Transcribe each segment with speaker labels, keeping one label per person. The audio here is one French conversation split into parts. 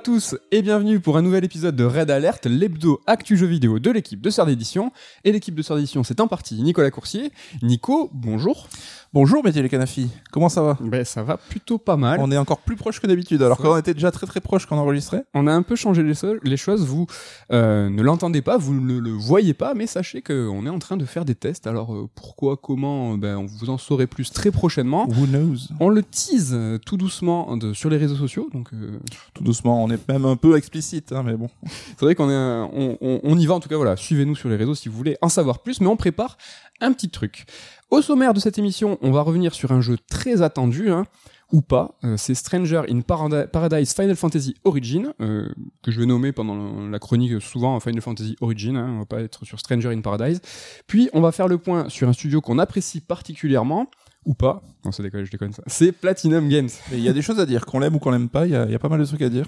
Speaker 1: À tous et bienvenue pour un nouvel épisode de Red Alert, l'hebdo actu jeu vidéo de l'équipe de Sœur d'édition. Et l'équipe de Sœur d'édition, c'est en partie Nicolas Coursier. Nico, bonjour.
Speaker 2: Bonjour Métier les Canafi, comment ça va
Speaker 1: Ben ça va plutôt pas mal.
Speaker 2: On est encore plus proche que d'habitude, alors qu'on était déjà très très proche quand on enregistrait.
Speaker 1: On a un peu changé les, so- les choses, vous euh, ne l'entendez pas, vous ne le voyez pas, mais sachez qu'on est en train de faire des tests. Alors euh, pourquoi, comment, ben, on vous en saurez plus très prochainement.
Speaker 2: Who knows?
Speaker 1: On le tease euh, tout doucement de- sur les réseaux sociaux, donc euh,
Speaker 2: Tout doucement, on est même un peu explicite, hein, mais bon.
Speaker 1: C'est vrai qu'on est, un- on, on- on y va en tout cas. Voilà, suivez-nous sur les réseaux si vous voulez en savoir plus. Mais on prépare un petit truc. Au sommaire de cette émission, on va revenir sur un jeu très attendu, hein, ou pas. Euh, c'est Stranger in Paradise Final Fantasy Origin, euh, que je vais nommer pendant la chronique souvent Final Fantasy Origin. Hein, on va pas être sur Stranger in Paradise. Puis on va faire le point sur un studio qu'on apprécie particulièrement. Ou pas. Non, c'est déconne, je déconne ça. C'est Platinum Games.
Speaker 2: Il y a des choses à dire, qu'on l'aime ou qu'on l'aime pas, il y, a- il y a pas mal de trucs à dire.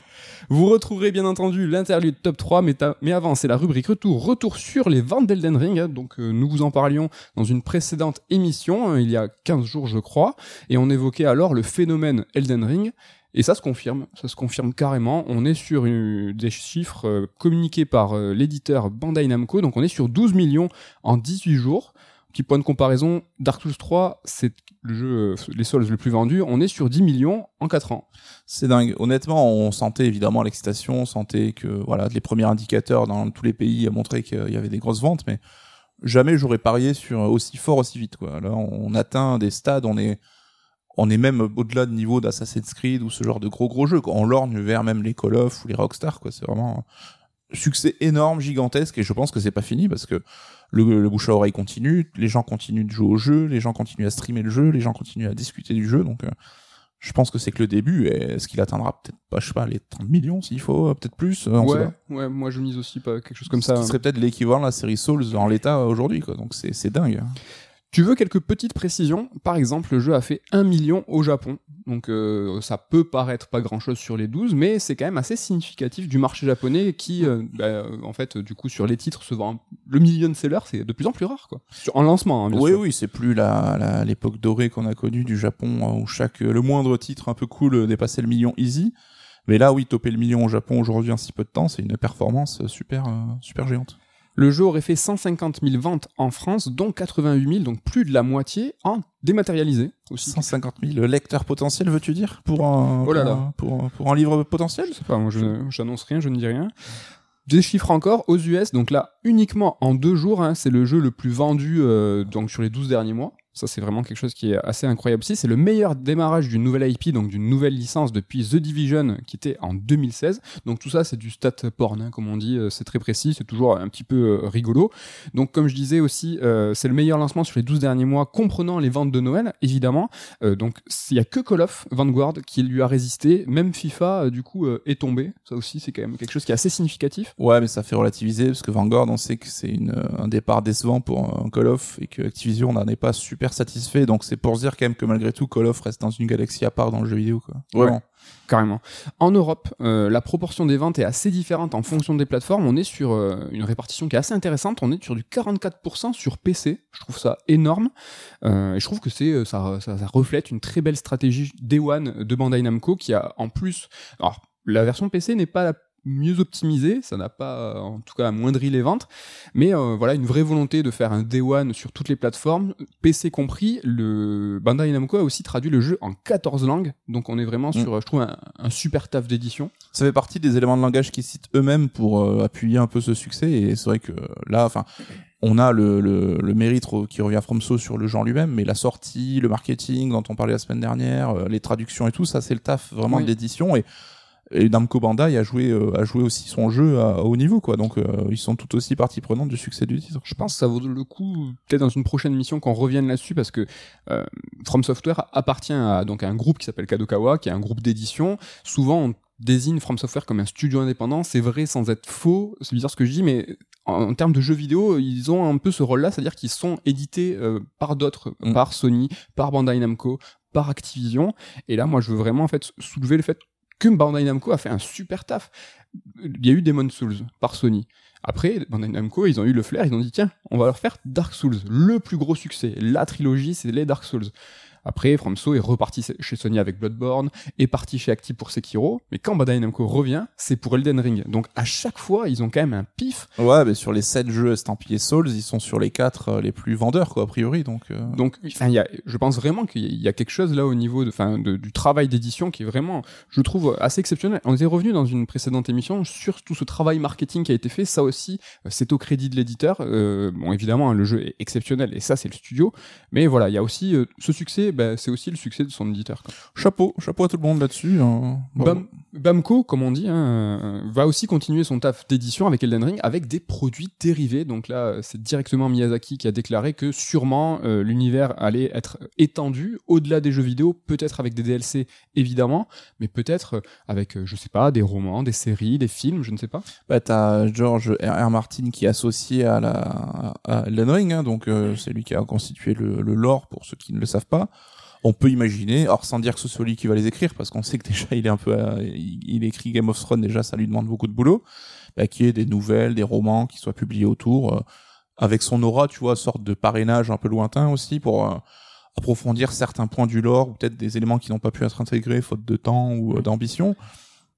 Speaker 1: Vous retrouverez bien entendu l'interlude top 3, mais, avant, c'est la rubrique retour, retour sur les ventes d'Elden Ring. hein. Donc, euh, nous vous en parlions dans une précédente émission, hein, il y a 15 jours, je crois, et on évoquait alors le phénomène Elden Ring. Et ça se confirme, ça se confirme carrément. On est sur une- des chiffres euh, communiqués par euh, l'éditeur Bandai Namco, donc on est sur 12 millions en 18 jours. Petit point de comparaison, Dark Souls 3, c'est le jeu, euh, les Souls le plus vendu, on est sur 10 millions en 4 ans.
Speaker 2: C'est dingue. Honnêtement, on sentait évidemment l'excitation, on sentait que voilà, les premiers indicateurs dans tous les pays montraient qu'il y avait des grosses ventes, mais jamais j'aurais parié sur aussi fort aussi vite. Quoi. Là, on atteint des stades, on est on est même au-delà de niveau d'Assassin's Creed ou ce genre de gros gros jeux. On lorgne vers même les Call of ou les Rockstar. Quoi. C'est vraiment un succès énorme, gigantesque, et je pense que c'est pas fini parce que le, le bouche à oreille continue, les gens continuent de jouer au jeu, les gens continuent à streamer le jeu, les gens continuent à discuter du jeu, donc euh, je pense que c'est que le début, est-ce qu'il atteindra peut-être pas, je sais pas, les 30 millions s'il faut, euh, peut-être plus, euh, on
Speaker 1: ouais, ouais, moi je mise aussi pas quelque chose comme
Speaker 2: Ce
Speaker 1: ça.
Speaker 2: qui serait peut-être l'équivalent de la série Souls en l'état aujourd'hui, quoi, donc c'est c'est dingue.
Speaker 1: Tu veux quelques petites précisions? Par exemple, le jeu a fait 1 million au Japon. Donc euh, ça peut paraître pas grand-chose sur les 12, mais c'est quand même assez significatif du marché japonais qui, euh, bah, euh, en fait, du coup, sur les titres, se vend... Le million seller, c'est de plus en plus rare, quoi. Sur- en lancement, hein, bien
Speaker 2: Oui,
Speaker 1: sûr.
Speaker 2: oui, c'est plus la la- l'époque dorée qu'on a connue du Japon, euh, où chaque le moindre titre un peu cool dépassait le million easy. Mais là, oui, toper le million au Japon aujourd'hui en si peu de temps, c'est une performance super, euh, super géante.
Speaker 1: Le jeu aurait fait 150 000 ventes en France, dont 88 000, donc plus de la moitié, en dématérialisé aussi.
Speaker 2: 150 000 lecteurs potentiels, veux-tu dire? Pour un,
Speaker 1: Oh là
Speaker 2: pour,
Speaker 1: là.
Speaker 2: un- pour, un- pour un livre potentiel?
Speaker 1: Je sais pas, moi j'annonce rien, je ne dis rien. Des chiffres encore aux US, donc là uniquement en deux jours, hein, c'est le jeu le plus vendu euh, donc sur les 12 derniers mois. Ça c'est vraiment quelque chose qui est assez incroyable aussi. C'est le meilleur démarrage d'une nouvelle IP, donc d'une nouvelle licence depuis The Division qui était en 2016. Donc tout ça c'est du stat porn, hein, comme on dit, euh, c'est très précis, c'est toujours un petit peu euh, rigolo. Donc comme je disais aussi, euh, c'est le meilleur lancement sur les 12 derniers mois, comprenant les ventes de Noël évidemment. Donc il y a que Call of Vanguard qui lui a résisté, même FIFA du coup est tombé. Ça aussi c'est quand même quelque chose qui est assez significatif.
Speaker 2: Ouais, mais ça fait relativiser parce que Vanguard, on sait que c'est un départ décevant pour Call of et que Activision n'en est pas super satisfait. Donc c'est pour se dire quand même que malgré tout, Call of reste dans une galaxie à part dans le jeu vidéo, quoi. Vraiment.
Speaker 1: Carrément. En Europe, euh, la proportion des ventes est assez différente en fonction des plateformes. On est sur euh, une répartition qui est assez intéressante. On est sur du 44% sur PC. Je trouve ça énorme. Euh, et je trouve que c'est ça, ça, ça reflète une très belle stratégie Day One de Bandai Namco qui a en plus. Alors, la version PC n'est pas la mieux optimisée, ça n'a pas en tout cas amoindri les ventes, mais euh, voilà une vraie volonté de faire un Day One sur toutes les plateformes, PC compris. Le Bandai Namco a aussi traduit le jeu en 14 langues, donc on est vraiment
Speaker 2: Mm.
Speaker 1: sur, je trouve, un, un super taf d'édition.
Speaker 2: Ça fait partie des éléments de langage qu'ils citent eux-mêmes pour euh, appuyer un peu ce succès. Et c'est vrai que là, enfin, on a le, le, le mérite qui revient à FromSo sur le genre lui-même, mais la sortie, le marketing dont on parlait la semaine dernière, euh, les traductions et tout, ça c'est le taf vraiment
Speaker 1: Oui.
Speaker 2: de l'édition. Et, et Namco Bandai a joué, euh, a joué aussi son jeu à, à haut niveau, quoi. Donc euh, ils sont tout aussi partie prenante du succès du titre.
Speaker 1: Je pense que ça vaut le coup, peut-être dans une prochaine mission, qu'on revienne là-dessus, parce que euh, From Software appartient à, donc, à un groupe qui s'appelle Kadokawa, qui est un groupe d'édition. Souvent, on désigne From Software comme un studio indépendant, c'est vrai sans être faux, c'est bizarre ce que je dis, mais en, en termes de jeux vidéo, ils ont un peu ce rôle-là, c'est-à-dire qu'ils sont édités euh, par d'autres,
Speaker 2: Mm.
Speaker 1: par Sony, par Bandai Namco, par Activision, et là, moi, je veux vraiment en fait soulever le fait que Bandai Namco a fait un super taf. Il y a eu Demon's Souls par Sony. Après, Bandai Namco, ils ont eu le flair, ils ont dit tiens, on va leur faire Dark Souls, le plus gros succès. La trilogie, c'est les Dark Souls. Après, FromSo est reparti chez Sony avec Bloodborne, est parti chez Acti pour Sekiro, mais quand Bandai Namco revient, c'est pour Elden Ring. Donc à chaque fois, ils ont quand même un pif.
Speaker 2: Ouais, mais sur les 7 jeux estampillés Souls, ils sont sur les 4 les plus vendeurs, quoi, a priori. Donc, euh.
Speaker 1: donc y a, je pense vraiment qu'il y a quelque chose là au niveau de, enfin, de, du travail d'édition qui est vraiment, je trouve, assez exceptionnel. On était revenu dans une précédente émission sur tout ce travail marketing qui a été fait. Ça aussi, euh, c'est au crédit de l'éditeur. Euh, bon, évidemment, hein, le jeu est exceptionnel et ça, c'est le studio. Mais voilà, il y a aussi euh, ce succès, bah, c'est aussi le succès de son éditeur. Quoi.
Speaker 2: Chapeau, chapeau à tout le monde là-dessus. Hein.
Speaker 1: Bam, Bamco, comme on dit, hein, va aussi continuer son taf d'édition avec Elden Ring avec des produits dérivés. Donc là, c'est directement Miyazaki qui a déclaré que sûrement l'univers allait être étendu au-delà des jeux vidéo, peut-être avec des DLC évidemment, mais peut-être avec, je sais pas, des romans, des séries, des films, je ne sais pas.
Speaker 2: Bah t'as George R. R. Martin qui est associé à la à Elden Ring, hein, donc euh, c'est lui qui a constitué le, le lore pour ceux qui ne le savent pas. On peut imaginer, or sans dire que ce soit lui qui va les écrire, parce qu'on sait que déjà il est un peu, euh, il, écrit Game of Thrones déjà, ça lui demande beaucoup de boulot. Bah, qu'il y ait des nouvelles, des romans qui soient publiés autour, euh, avec son aura, tu vois, sorte de parrainage un peu lointain aussi pour euh, approfondir certains points du lore ou peut-être des éléments qui n'ont pas pu être intégrés faute de temps ou d'ambition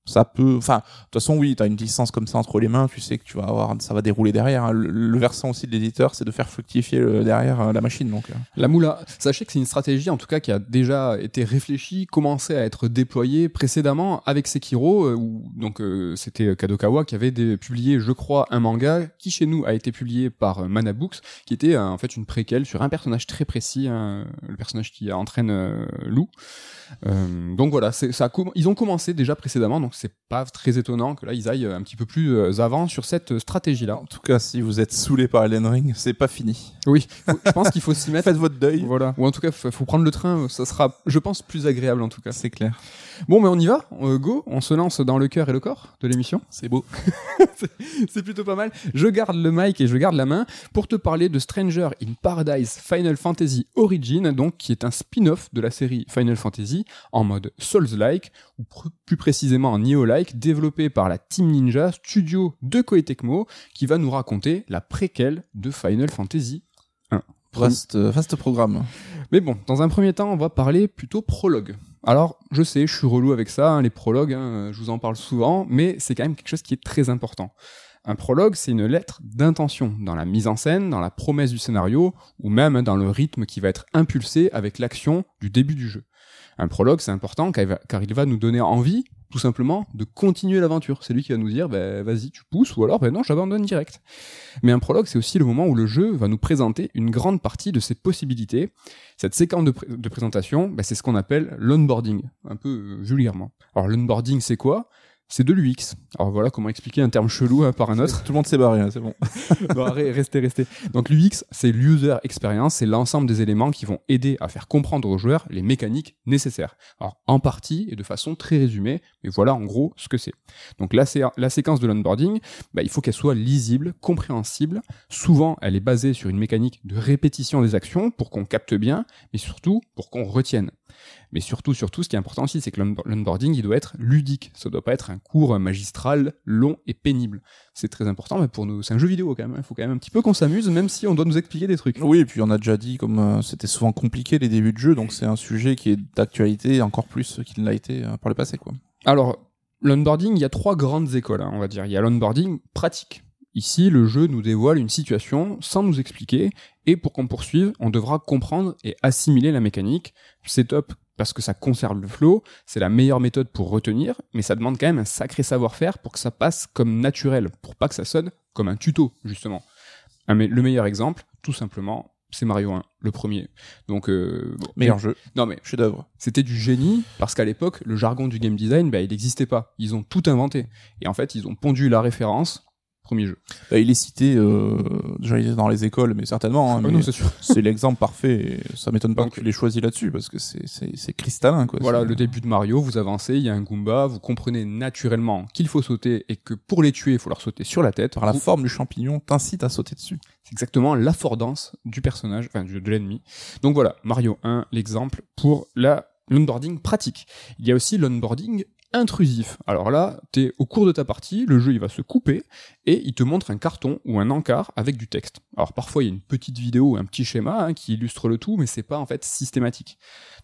Speaker 2: ça peut enfin de toute façon oui tu as une licence comme ça entre les mains tu sais que tu vas avoir ça va dérouler derrière le, le versant aussi de l'éditeur c'est de faire fructifier le, derrière euh, la machine donc euh.
Speaker 1: la moula sachez que c'est une stratégie en tout cas qui a déjà été réfléchie commencé à être déployée précédemment avec Sekiro euh, où donc euh, c'était Kadokawa qui avait publié je crois un manga qui chez nous a été publié par Mana Books qui était en fait une préquelle sur un personnage très précis hein, le personnage qui entraîne Lou euh, donc voilà, ça ils ont commencé déjà précédemment, donc c'est pas très étonnant que là ils aillent un petit peu plus euh, avant sur cette stratégie-là.
Speaker 2: En tout cas, si vous êtes saoulé par Elden Ring, c'est pas fini.
Speaker 1: Oui, je pense qu'il faut s'y mettre.
Speaker 2: Faites votre deuil.
Speaker 1: Voilà. Ou en tout cas, faut, faut prendre le train. Ça sera, je pense, plus agréable en tout cas.
Speaker 2: C'est clair.
Speaker 1: Bon, mais on y va. Euh, go. On se lance dans le cœur et le corps de l'émission.
Speaker 2: C'est beau.
Speaker 1: c'est plutôt pas mal. Je garde le mic et je garde la main pour te parler de Stranger in Paradise Final Fantasy Origin, donc qui est un spin-off de la série Final Fantasy en mode Souls-like ou pr plus précisément en Neo-like, développé par la Team Ninja, studio de Koei Tecmo, qui va nous raconter la préquelle de Final Fantasy 1.
Speaker 2: Vaste, vaste programme.
Speaker 1: Mais bon, dans un premier temps, on va parler plutôt prologue. Alors, je sais, je suis relou avec ça, hein, les prologues, hein, je vous en parle souvent, mais c'est quand même quelque chose qui est très important. Un prologue, c'est une lettre d'intention dans la mise en scène, dans la promesse du scénario, ou même dans le rythme qui va être impulsé avec l'action du début du jeu. Un prologue, c'est important car il va nous donner envie, tout simplement, de continuer l'aventure. C'est lui qui va nous dire, ben, vas-y, tu pousses, ou alors, ben non, j'abandonne direct. Mais un prologue, c'est aussi le moment où le jeu va nous présenter une grande partie de ses possibilités. Cette séquence de, pr de présentation, ben, c'est ce qu'on appelle l'onboarding, un peu euh, vulgairement. Alors, l'onboarding, c'est quoi? C'est de l'UX. Alors voilà comment expliquer un terme chelou hein, par un autre.
Speaker 2: Tout le monde s'est barré, hein, c'est bon.
Speaker 1: bon, restez, restez. Donc l'UX, c'est l'user experience, c'est l'ensemble des éléments qui vont aider à faire comprendre aux joueurs les mécaniques nécessaires. Alors en partie et de façon très résumée, mais voilà en gros ce que c'est. Donc la, la séquence de l'onboarding, bah, il faut qu'elle soit lisible, compréhensible. Souvent, elle est basée sur une mécanique de répétition des actions pour qu'on capte bien, mais surtout pour qu'on retienne. Mais surtout, surtout, ce qui est important aussi, c'est que l'onboarding, il doit être ludique. Ça doit pas être un cours magistral, long et pénible. C'est très important, mais pour nous, c'est un jeu vidéo quand même. Il faut quand même un petit peu qu'on s'amuse, même si on doit nous expliquer des trucs.
Speaker 2: Oui, et puis on a déjà dit, comme euh, c'était souvent compliqué les débuts de jeu, donc c'est un sujet qui est d'actualité encore plus qu'il ne l'a été euh, par le passé, quoi.
Speaker 1: Alors, l'onboarding, il y a trois grandes écoles, hein, on va dire. Il y a l'onboarding pratique. Ici, le jeu nous dévoile une situation sans nous expliquer, et pour qu'on poursuive, on devra comprendre et assimiler la mécanique. C'est top parce que ça conserve le flow, c'est la meilleure méthode pour retenir, mais ça demande quand même un sacré savoir-faire pour que ça passe comme naturel, pour pas que ça sonne comme un tuto, justement. Le meilleur exemple, tout simplement, c'est Mario 1, le premier. Donc euh,
Speaker 2: bon, meilleur jeu.
Speaker 1: Non mais
Speaker 2: chef d'œuvre.
Speaker 1: C'était du génie parce qu'à l'époque, le jargon du game design, bah, il n'existait pas. Ils ont tout inventé et en fait, ils ont pondu la référence premier jeu.
Speaker 2: Bah, il est cité euh, déjà il est dans les écoles, mais certainement. Hein,
Speaker 1: Ah
Speaker 2: mais
Speaker 1: non, c'est sûr.
Speaker 2: c'est l'exemple parfait. Et ça m'étonne pas
Speaker 1: Donc,
Speaker 2: que tu l'aies choisi là-dessus parce que c'est c'est c'est cristallin quoi.
Speaker 1: Voilà, le début de Mario, vous avancez, il y a un Goomba, vous comprenez naturellement qu'il faut sauter et que pour les tuer, il faut leur sauter sur la tête.
Speaker 2: par la
Speaker 1: Vous-
Speaker 2: forme du champignon t'incite à sauter dessus.
Speaker 1: C'est exactement l'affordance du personnage, enfin de l'ennemi. Donc voilà, Mario 1, l'exemple pour la l'onboarding pratique. Il y a aussi l'onboarding intrusif. Alors là, t'es au cours de ta partie, le jeu il va se couper et il te montre un carton ou un encart avec du texte. Alors parfois il y a une petite vidéo ou un petit schéma hein, qui illustre le tout, mais c'est pas en fait systématique.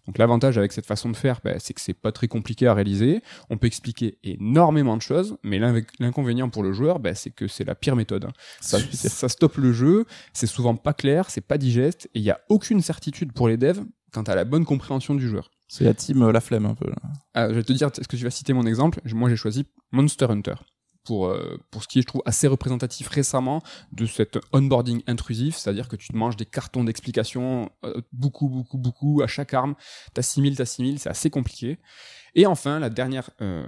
Speaker 1: Donc l'avantage avec cette façon de faire, bah, c'est que c'est pas très compliqué à réaliser. On peut expliquer énormément de choses, mais l'inconvénient pour le joueur, bah, c'est que c'est la pire méthode. hein. Ça, ça stoppe le jeu, c'est souvent pas clair, c'est pas digeste, et il y a aucune certitude pour les devs quant à la bonne compréhension du joueur.
Speaker 2: C'est la team euh, la flemme un peu. Là.
Speaker 1: Ah, je vais te dire, est-ce que tu vas citer mon exemple? Moi, j'ai choisi Monster Hunter pour euh, pour ce qui est, je trouve, assez représentatif récemment de cet onboarding intrusif, c'est-à-dire que tu te manges des cartons d'explications, euh, beaucoup, beaucoup, beaucoup à chaque arme, t'assimiles, t'assimiles, c'est assez compliqué. Et enfin, la dernière euh,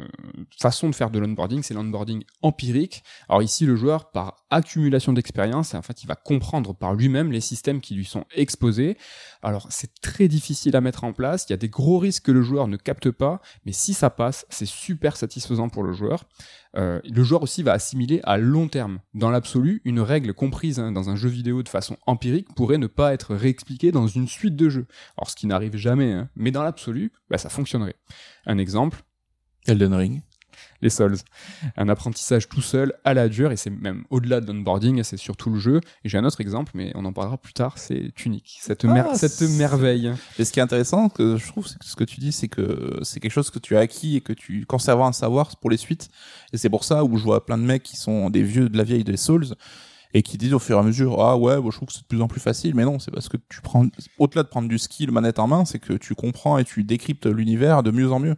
Speaker 1: façon de faire de l'onboarding, c'est l'onboarding empirique. Alors ici, le joueur, par accumulation d'expérience, en fait, il va comprendre par lui-même les systèmes qui lui sont exposés. Alors c'est très difficile à mettre en place, il y a des gros risques que le joueur ne capte pas, mais si ça passe, c'est super satisfaisant pour le joueur. Euh, le joueur aussi va assimiler à long terme. Dans l'absolu, une règle comprise hein, dans un jeu vidéo de façon empirique pourrait ne pas être réexpliquée dans une suite de jeux. Alors ce qui n'arrive jamais, hein, mais dans l'absolu, bah, ça fonctionnerait. Un exemple,
Speaker 2: Elden Ring.
Speaker 1: Les Souls. Un apprentissage tout seul à la dure, et c'est même au-delà de l'onboarding, c'est surtout le jeu. Et j'ai un autre exemple, mais on en parlera plus tard, c'est Tunic. Cette, mer-
Speaker 2: Ah,
Speaker 1: cette merveille.
Speaker 2: Et ce qui est intéressant, que je trouve, c'est que ce que tu dis, c'est que c'est quelque chose que tu as acquis et que tu conserves un savoir pour les suites. Et c'est pour ça où je vois plein de mecs qui sont des vieux de la vieille des Souls et qui disent au fur et à mesure, ah ouais, bon, je trouve que c'est de plus en plus facile. Mais non, c'est parce que tu prends, au-delà de prendre du skill manette en main, c'est que tu comprends et tu décryptes l'univers de mieux en mieux.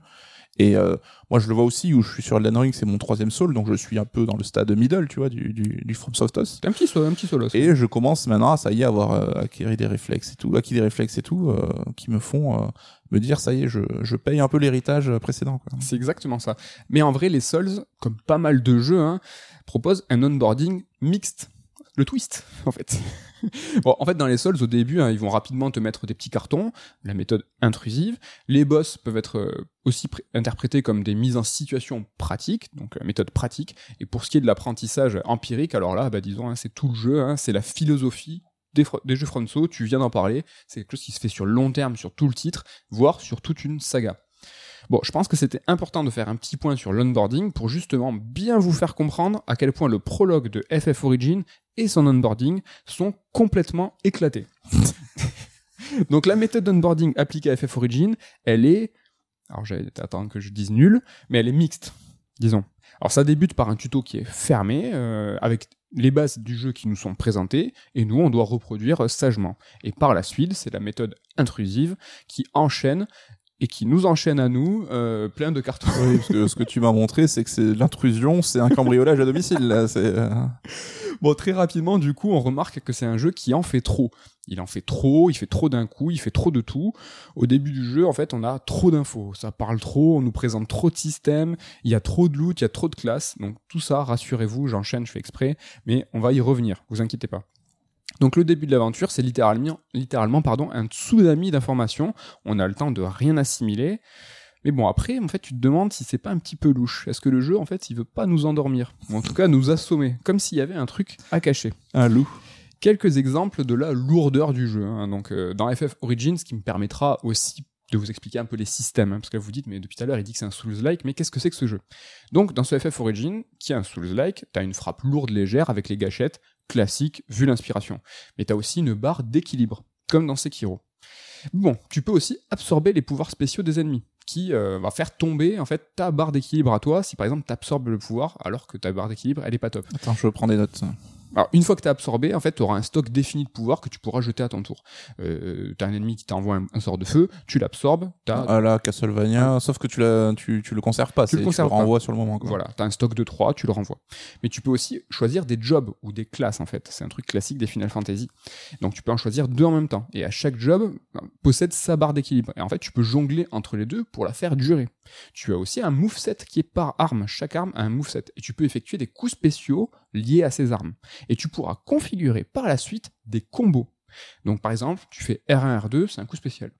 Speaker 2: Et euh, moi, je le vois aussi où je suis sur Elden Ring, c'est mon troisième Soul, donc je suis un peu dans le stade middle, tu vois, du, du, du From Softos.
Speaker 1: Un petit, so- un petit solo. ça.
Speaker 2: Et je commence maintenant à ça y est avoir euh, acquérir des réflexes et tout, acquis des réflexes et tout, euh, qui me font euh, me dire ça y est, je, je paye un peu l'héritage précédent. Quoi.
Speaker 1: C'est exactement ça. Mais en vrai, les Souls, comme pas mal de jeux, hein, proposent un onboarding mixte. Le twist, en fait. bon, en fait, dans les Souls, au début, hein, ils vont rapidement te mettre des petits cartons, la méthode intrusive. Les boss peuvent être euh, aussi pré- interprétés comme des mises en situation pratiques, donc euh, méthode pratique. Et pour ce qui est de l'apprentissage empirique, alors là, bah, disons, hein, c'est tout le jeu, hein, c'est la philosophie des, jeux Fronso, tu viens d'en parler, c'est quelque chose qui se fait sur long terme, sur tout le titre, voire sur toute une saga. Bon, je pense que c'était important de faire un petit point sur l'onboarding pour justement bien vous faire comprendre à quel point le prologue de FF Origin et son onboarding sont complètement éclatés. Donc la méthode d'onboarding appliquée à FF Origin, elle est, alors j'allais attendre que je dise nulle, mais elle est mixte, disons. Alors ça débute par un tuto qui est fermé, euh, avec les bases du jeu qui nous sont présentées, et nous on doit reproduire sagement. Et par la suite, c'est la méthode intrusive qui enchaîne et qui nous enchaîne à nous euh, plein de cartons.
Speaker 2: Oui, parce que ce que tu m'as montré, c'est que c'est l'intrusion, c'est un cambriolage à domicile. Là, c'est euh,
Speaker 1: Bon, très rapidement, du coup, on remarque que c'est un jeu qui en fait trop. Il en fait trop, il fait trop d'un coup, il fait trop de tout. Au début du jeu, en fait, on a trop d'infos. Ça parle trop, on nous présente trop de systèmes, il y a trop de loot, il y a trop de classes. Donc tout ça, rassurez-vous, j'enchaîne, je fais exprès, mais on va y revenir, vous inquiétez pas. Donc le début de l'aventure, c'est littéralement, littéralement pardon, un tsunami d'informations. On a le temps de rien assimiler. Mais bon, après, en fait, tu te demandes si c'est pas un petit peu louche. Est-ce que le jeu, en fait, il veut pas nous endormir? Ou en tout cas, nous assommer. Comme s'il y avait un truc à cacher.
Speaker 2: un loup.
Speaker 1: Quelques exemples de la lourdeur du jeu. hein. Donc, euh, dans FF Origins, ce qui me permettra aussi de vous expliquer un peu les systèmes. hein, parce que là, vous dites, mais depuis tout à l'heure, il dit que c'est un Souls-like, mais qu'est-ce que c'est que ce jeu? Donc, dans ce FF Origin, qui est un Souls-like, t'as une frappe lourde légère avec les gâchettes, classique, vu l'inspiration. Mais t'as aussi une barre d'équilibre, comme dans Sekiro. Bon, tu peux aussi absorber les pouvoirs spéciaux des ennemis, qui euh, va faire tomber en fait ta barre d'équilibre à toi si par exemple t'absorbes le pouvoir alors que ta barre d'équilibre elle est pas top.
Speaker 2: Attends, je prends des notes.
Speaker 1: Alors une fois que t'as absorbé, en fait t'auras un stock défini de pouvoir que tu pourras jeter à ton tour. Euh, t'as un ennemi qui t'envoie un, un sort de feu, tu l'absorbes, t'as
Speaker 2: Ah là, Castlevania, sauf que tu, tu, tu le conserves pas,
Speaker 1: Tu le conserves pas.
Speaker 2: renvoies sur le moment. Quoi.
Speaker 1: Voilà, t'as un stock de 3, tu le renvoies. Mais tu peux aussi choisir des jobs ou des classes en fait. C'est un truc classique des Final Fantasy. Donc tu peux en choisir deux en même temps. Et à chaque job ben, possède sa barre d'équilibre. Et en fait, tu peux jongler entre les deux pour la faire durer. Tu as aussi un moveset qui est par arme. Chaque arme a un moveset. Et tu peux effectuer des coups spéciaux liés à ces armes. Et tu pourras configurer par la suite des combos. Donc par exemple, tu fais R1, R2, c'est un coup spécial.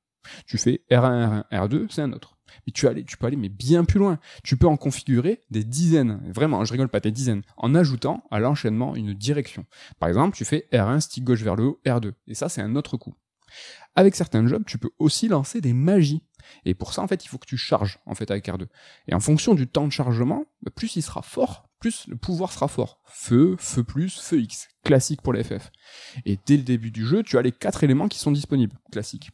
Speaker 1: Tu fais R1, R1, R2, c'est un autre. Mais tu, tu peux aller mais bien plus loin. Tu peux en configurer des dizaines, vraiment, je rigole pas, des dizaines, en ajoutant à l'enchaînement une direction. Par exemple, tu fais R1, stick gauche vers le haut, R2. Et ça, c'est un autre coup. Avec certains jobs, tu peux aussi lancer des magies. Et pour ça, en fait, il faut que tu charges, en fait, avec R2. Et en fonction du temps de chargement, bah, plus il sera fort, plus le pouvoir sera fort. Feu, feu plus, feu X. Classique pour les FF. Et dès le début du jeu, tu as les quatre éléments qui sont disponibles. Classique.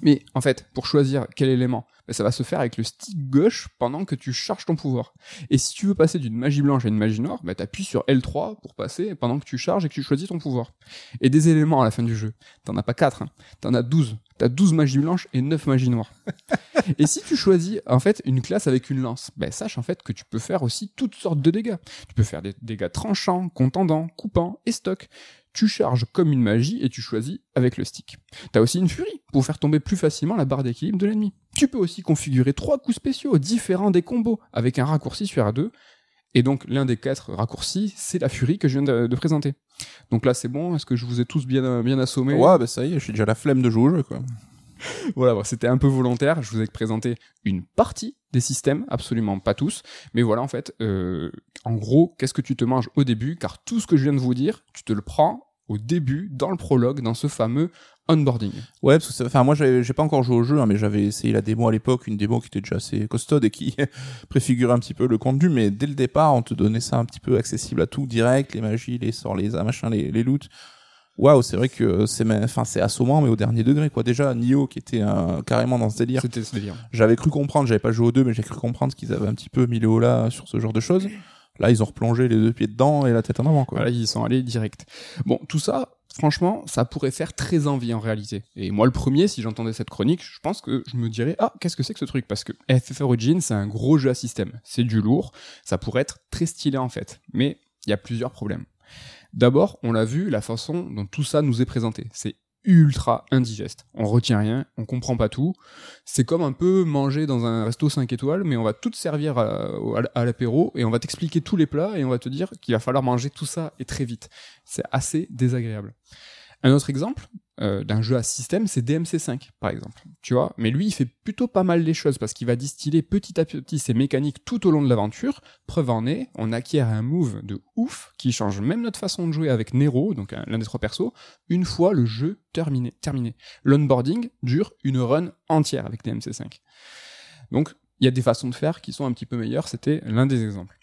Speaker 1: Mais en fait, pour choisir quel élément, bah, ça va se faire avec le stick gauche pendant que tu charges ton pouvoir. Et si tu veux passer d'une magie blanche à une magie noire, bah, appuies sur L3 pour passer pendant que tu charges et que tu choisis ton pouvoir. Et des éléments à la fin du jeu, t'en as pas 4, hein. t'en as 12. T'as 12 magies blanches et 9 magies noires. et si tu choisis en fait une classe avec une lance, bah, sache en fait que tu peux faire aussi toutes sortes de dégâts. Tu peux faire des dégâts tranchants, contendants, coupants et stock tu charges comme une magie et tu choisis avec le stick. T'as aussi une furie pour faire tomber plus facilement la barre d'équilibre de l'ennemi. Tu peux aussi configurer trois coups spéciaux différents des combos avec un raccourci sur R2. Et donc l'un des quatre raccourcis, c'est la furie que je viens de, présenter. Donc là c'est bon, est-ce que je vous ai tous bien, bien assommés?
Speaker 2: Ouais, bah ça y est, j'ai déjà la flemme de jouer au jeu quoi.
Speaker 1: voilà, c'était un peu volontaire. Je vous ai présenté une partie des systèmes, absolument pas tous. Mais voilà, en fait, euh, en gros, qu'est-ce que tu te manges au début? Car tout ce que je viens de vous dire, tu te le prends au début, dans le prologue, dans ce fameux onboarding.
Speaker 2: Ouais, parce que enfin moi j'ai pas encore joué au jeu, hein, mais j'avais essayé la démo à l'époque, une démo qui était déjà assez costaude et qui préfigurait un petit peu le contenu, mais dès le départ on te donnait ça un petit peu accessible à tout, direct, les magies, les sorts, les machins, les, les loots waouh, c'est vrai que c'est enfin c'est assommant mais au dernier degré quoi. Déjà Nio qui était carrément dans ce délire.
Speaker 1: C'était ce délire.
Speaker 2: J'avais cru comprendre, j'avais pas joué aux deux mais j'ai cru comprendre qu'ils avaient un petit peu mis le haut là sur ce genre de choses. Là, ils ont replongé les deux pieds dedans et la tête en avant quoi.
Speaker 1: Voilà, ils sont allés direct. Bon, tout ça franchement, ça pourrait faire très envie en réalité. Et moi, le premier, si j'entendais cette chronique, je pense que je me dirais, ah, qu'est-ce que c'est que ce truc? Parce que FF Origin, c'est un gros jeu à système. C'est du lourd. Ça pourrait être très stylé en fait. Mais il y a plusieurs problèmes. D'abord, on l'a vu, la façon dont tout ça nous est présenté. C'est ultra indigeste. On retient rien, on comprend pas tout. C'est comme un peu manger dans un resto 5 étoiles, mais on va tout servir à, à l'apéro et on va t'expliquer tous les plats et on va te dire qu'il va falloir manger tout ça et très vite. C'est assez désagréable. Un autre exemple euh, d'un jeu à système, c'est DMC5, par exemple. Tu vois, mais lui, il fait plutôt pas mal les choses parce qu'il va distiller petit à petit ses mécaniques tout au long de l'aventure. Preuve en est, on acquiert un move de ouf qui change même notre façon de jouer avec Nero, donc l'un des trois persos, une fois le jeu terminé. terminé. L'onboarding dure une run entière avec DMC5. Donc, il y a des façons de faire qui sont un petit peu meilleures, c'était l'un des exemples.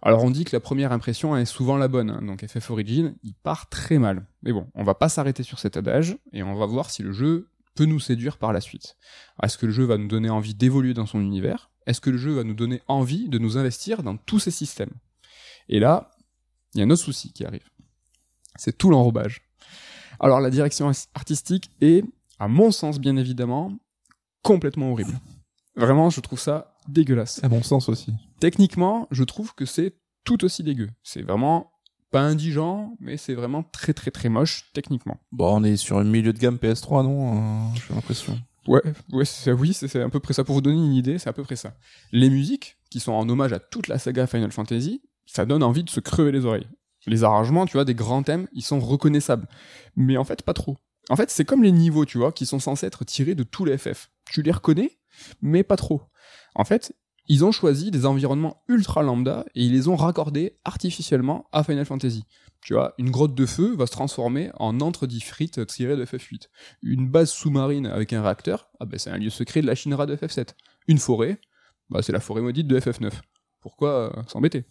Speaker 1: Alors on dit que la première impression est souvent la bonne, hein. donc FF Origin, il part très mal. Mais bon, on va pas s'arrêter sur cet adage, et on va voir si le jeu peut nous séduire par la suite. Est-ce que le jeu va nous donner envie d'évoluer dans son univers? Est-ce que le jeu va nous donner envie de nous investir dans tous ces systèmes? Et là, il y a un autre souci qui arrive. C'est tout l'enrobage. Alors la direction artistique est, à mon sens bien évidemment, complètement horrible. Vraiment, je trouve ça dégueulasse.
Speaker 2: À mon sens aussi.
Speaker 1: Techniquement, je trouve que c'est tout aussi dégueu. C'est vraiment pas indigent, mais c'est vraiment très très très moche techniquement.
Speaker 2: Bon, on est sur un milieu de gamme PS3, non euh, J'ai l'impression.
Speaker 1: Ouais, ouais, c'est, oui, c'est à peu près ça. Pour vous donner une idée, c'est à peu près ça. Les musiques, qui sont en hommage à toute la saga Final Fantasy, ça donne envie de se crever les oreilles. Les arrangements, tu vois, des grands thèmes, ils sont reconnaissables. Mais en fait, pas trop. En fait, c'est comme les niveaux, tu vois, qui sont censés être tirés de tous les FF. Tu les reconnais, mais pas trop. En fait, ils ont choisi des environnements ultra lambda et ils les ont raccordés artificiellement à Final Fantasy. Tu vois, une grotte de feu va se transformer en entre-dit frites tiré de FF8. Une base sous-marine avec un réacteur, ah ben c'est un lieu secret de la Shinra de FF7. Une forêt, bah c'est la forêt maudite de FF9. Pourquoi euh, s'embêter?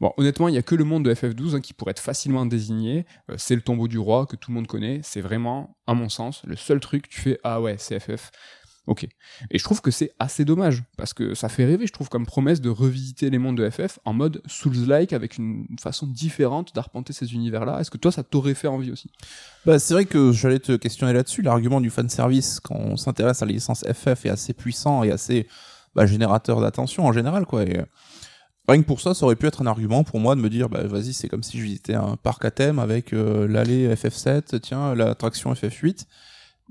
Speaker 1: Bon, honnêtement, il n'y a que le monde de FF12 hein, qui pourrait être facilement désigné. Euh, c'est le tombeau du roi que tout le monde connaît. C'est vraiment, à mon sens, le seul truc tu fais ah ouais, c'est FF. Ok. Et je trouve que c'est assez dommage, parce que ça fait rêver, je trouve, comme promesse de revisiter les mondes de FF en mode Souls-like, avec une façon différente d'arpenter ces univers-là. Est-ce que toi, ça t'aurait fait envie aussi?
Speaker 2: Bah, c'est vrai que j'allais te questionner là-dessus. L'argument du fanservice, quand on s'intéresse à la licence FF, est assez puissant et assez bah, générateur d'attention en général, quoi. Et, Rien que pour ça, ça aurait pu être un argument pour moi de me dire, bah vas-y, c'est comme si je visitais un parc à thème avec euh, l'allée FF7, tiens, l'attraction FF8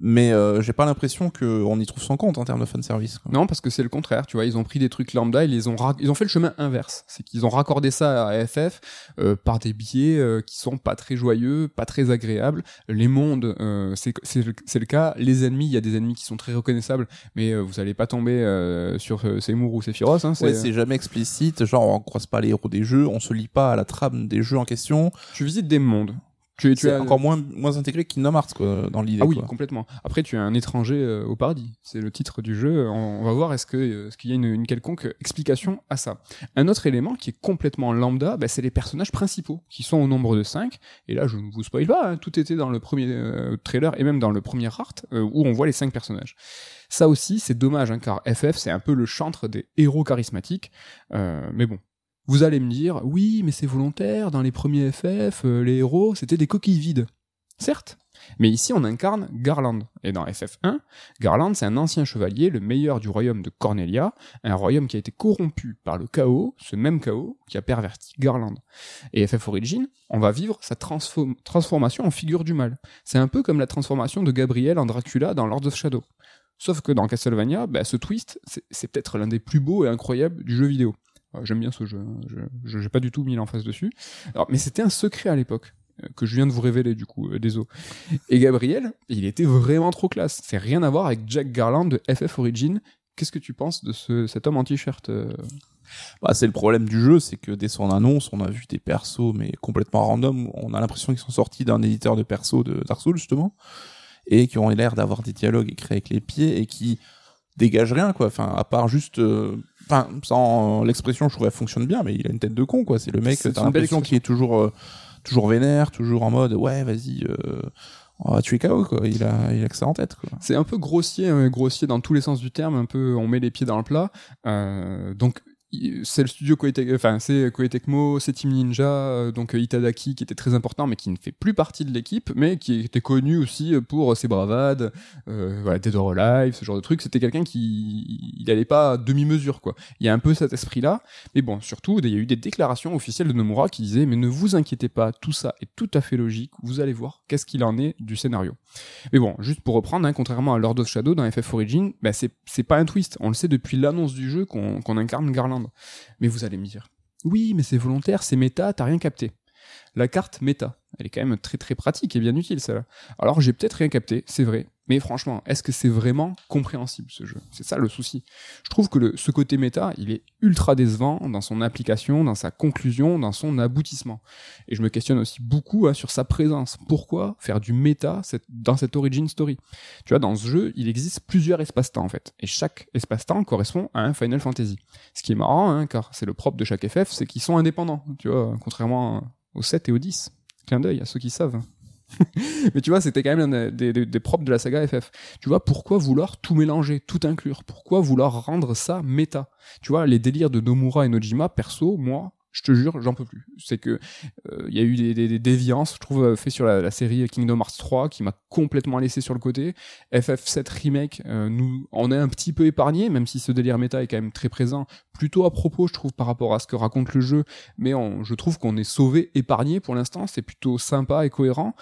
Speaker 2: mais euh, j'ai pas l'impression qu'on y trouve son compte en termes de fan service.
Speaker 1: Non, parce que c'est le contraire. Tu vois, ils ont pris des trucs lambda, ils les ont ils ont fait le chemin inverse. C'est qu'ils ont raccordé ça à FF euh, par des billets euh, qui sont pas très joyeux, pas très agréables. Les mondes, euh, c'est c'est le cas. Les ennemis, il y a des ennemis qui sont très reconnaissables, mais vous allez pas tomber sur Seymour ou Sephiroth. Hein,
Speaker 2: ouais, c'est jamais explicite. Genre, on croise pas les héros des jeux, on se lit pas à la trame des jeux en question.
Speaker 1: Tu visites des mondes Tu es, tu as
Speaker 2: encore moins, moins intégré que Kingdom Hearts, quoi, dans l'idée.
Speaker 1: Ah oui,
Speaker 2: quoi.
Speaker 1: complètement. Après, tu es un étranger euh, au paradis. C'est le titre du jeu. On, on va voir est-ce que euh, est-ce qu'il y a une, une quelconque explication à ça. Un autre élément qui est complètement lambda, bah, c'est les personnages principaux, qui sont au nombre de 5. Et là, je ne vous spoil pas, hein, tout était dans le premier euh, trailer et même dans le premier art euh, où on voit les 5 personnages. Ça aussi, c'est dommage, hein, car FF, c'est un peu le chantre des héros charismatiques. Euh, mais bon. Vous allez me dire, oui, mais c'est volontaire, dans les premiers FF, euh, les héros, c'était des coquilles vides. Certes. Mais ici, on incarne Garland. Et dans FF1, Garland, c'est un ancien chevalier, le meilleur du royaume de Cornelia, un royaume qui a été corrompu par le chaos, ce même chaos qui a perverti Garland. Et FF Origin, on va vivre sa transform- transformation en figure du mal. C'est un peu comme la transformation de Gabriel en Dracula dans Lord of Shadow. Sauf que dans Castlevania, bah, ce twist, c'est peut-être l'un des plus beaux et incroyables du jeu vidéo. J'aime bien ce jeu, hein. je j'ai pas du tout mis l'emphase dessus. Alors, mais c'était un secret à l'époque euh, que je viens de vous révéler du coup, euh, désolé. Et Gabriel, il était vraiment trop classe. C'est rien à voir avec Jack Garland de FF Origin. Qu'est-ce que tu penses de ce, cet homme en t-shirt euh?
Speaker 2: Bah, c'est le problème du jeu, c'est que dès son annonce, on a vu des persos, mais complètement random. On a l'impression qu'ils sont sortis d'un éditeur de persos de Dark Souls, justement, et qui ont l'air d'avoir des dialogues écrits avec les pieds et qui dégagent rien, quoi. Enfin, à part juste, euh, enfin, sans l'expression, je trouve elle fonctionne bien, mais il a une tête de con, quoi. C'est le mec, t'as l'impression qu'il est toujours, euh, toujours vénère, toujours en mode, ouais, vas-y, euh, on va tuer KO, quoi. Il a, il a que ça en tête, quoi.
Speaker 1: C'est un peu grossier, hein, grossier dans tous les sens du terme. Un peu, on met les pieds dans le plat. Euh, donc c'est le studio Koei enfin c'est Koei Tecmo, c'est Team Ninja, euh, donc euh, Itadaki qui était très important mais qui ne fait plus partie de l'équipe, mais qui était connu aussi pour ses bravades, euh, voilà Dead or Alive, ce genre de truc. C'était quelqu'un qui il allait pas à demi-mesure quoi. Il y a un peu cet esprit-là, mais bon surtout il y a eu des déclarations officielles de Nomura qui disaient mais ne vous inquiétez pas, tout ça est tout à fait logique. Vous allez voir qu'est-ce qu'il en est du scénario. Mais bon, juste pour reprendre, hein, contrairement à Lord of Shadow dans FF Origin, bah c'est pas un twist. On le sait depuis l'annonce du jeu qu'on incarne Garland. Mais vous allez me dire, oui, mais c'est volontaire, c'est méta, t'as rien capté. La carte méta, elle est quand même très très pratique et bien utile celle-là. Alors j'ai peut-être rien capté, c'est vrai. Mais franchement, est-ce que c'est vraiment compréhensible ce jeu? C'est ça le souci. Je trouve que ce côté méta, il est ultra décevant dans son application, dans sa conclusion, dans son aboutissement. Et je me questionne aussi beaucoup hein, sur sa présence. Pourquoi faire du méta dans cette origin story? Tu vois, dans ce jeu, il existe plusieurs espaces-temps en fait, et chaque espace-temps correspond à un Final Fantasy. Ce qui est marrant, hein, car c'est le propre de chaque FF, c'est qu'ils sont indépendants. Tu vois, contrairement au 7 et au 10. Clin d'œil à ceux qui savent. Mais tu vois, c'était quand même des, des propres de la saga FF. Tu vois, pourquoi vouloir tout mélanger, tout inclure? Pourquoi vouloir rendre ça méta? Tu vois, les délires de Nomura et Nojima, perso, moi, je te jure, j'en peux plus. C'est que euh, il y a eu des, des, des déviances, je trouve, euh, fait sur la, la série Kingdom Hearts 3 qui m'a complètement laissé sur le côté. FF7 Remake, euh, nous, on est un petit peu épargné, même si ce délire méta est quand même très présent, plutôt à propos, je trouve, par rapport à ce que raconte le jeu. Mais on, je trouve qu'on est sauvé, épargné pour l'instant. C'est plutôt sympa et cohérent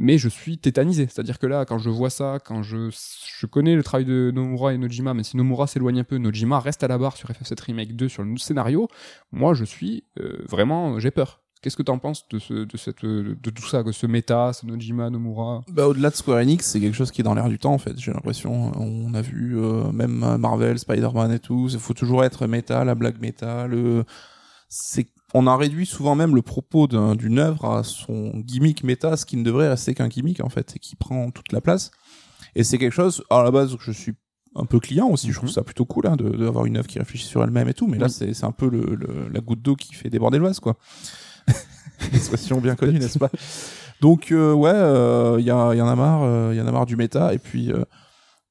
Speaker 1: mais je suis tétanisé. C'est-à-dire que là, quand je vois ça, quand je, je connais le travail de Nomura et Nojima, mais si Nomura s'éloigne un peu, Nojima reste à la barre sur FF7 Remake 2 sur le scénario, moi je suis euh, vraiment, j'ai peur. Qu'est-ce que t'en penses de ce, de cette, de tout ça, que ce méta, ce Nojima, Nomura?
Speaker 2: Bah, au-delà de Square Enix, c'est quelque chose qui est dans l'air du temps, en fait. J'ai l'impression, on a vu, euh, même Marvel, Spider-Man et tout, il faut toujours être méta, la blague méta, le, c'est, on a réduit souvent même le propos d'un- d'une œuvre à son gimmick méta, ce qui ne devrait rester qu'un gimmick, en fait, et qui prend toute la place. Et c'est quelque chose, à la base, je suis un peu client aussi, je trouve
Speaker 1: Mhm.
Speaker 2: ça plutôt cool, hein, d'avoir une œuvre qui réfléchit sur elle-même et tout, mais là, c'est, c'est un peu le, le- la goutte d'eau qui fait déborder le vase, quoi. Expression bien connue, n'est-ce pas? Donc euh, ouais, il y, a, y en a marre, il y en a marre du méta et puis euh,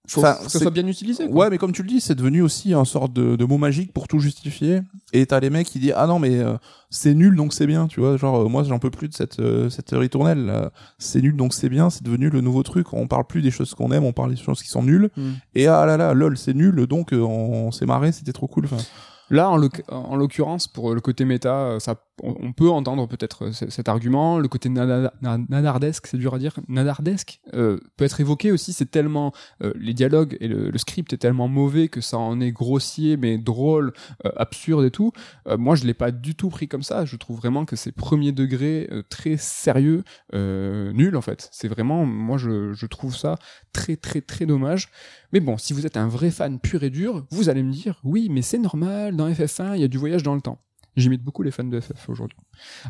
Speaker 1: Faut,
Speaker 2: enfin,
Speaker 1: faut que ça soit bien utilisé. quoi.
Speaker 2: ouais, mais comme tu le dis, c'est devenu aussi un sorte de, de mot magique pour tout justifier. Et t'as les mecs qui disent ah non mais euh, c'est nul donc c'est bien, tu vois, genre euh, moi j'en peux plus de cette euh, cette ritournelle. C'est nul donc c'est bien, c'est devenu le nouveau truc. On parle plus des choses qu'on aime, on parle des choses qui sont nulles.
Speaker 1: Hmm.
Speaker 2: Et ah là là, lol, c'est nul donc euh, on, on s'est marré, c'était trop cool. Enfin,
Speaker 1: Là, en l'occurrence, pour le côté méta, euh, ça, on peut entendre peut-être euh, cet argument. Le côté nana- na- nanardesque, c'est dur à dire, nanardesque, euh, peut être évoqué aussi. C'est tellement euh, les dialogues et le, script est tellement mauvais que ça en est grossier, mais drôle, euh, absurde et tout. Moi, je l'ai pas du tout pris comme ça. Je trouve vraiment que c'est premier degré, très sérieux, nul en fait. C'est vraiment, moi, je, je trouve ça très très très dommage. Mais bon, si vous êtes un vrai fan pur et dur, vous allez me dire, oui, mais c'est normal, dans FF1, il y a du voyage dans le temps. J'imite beaucoup les fans de FF aujourd'hui.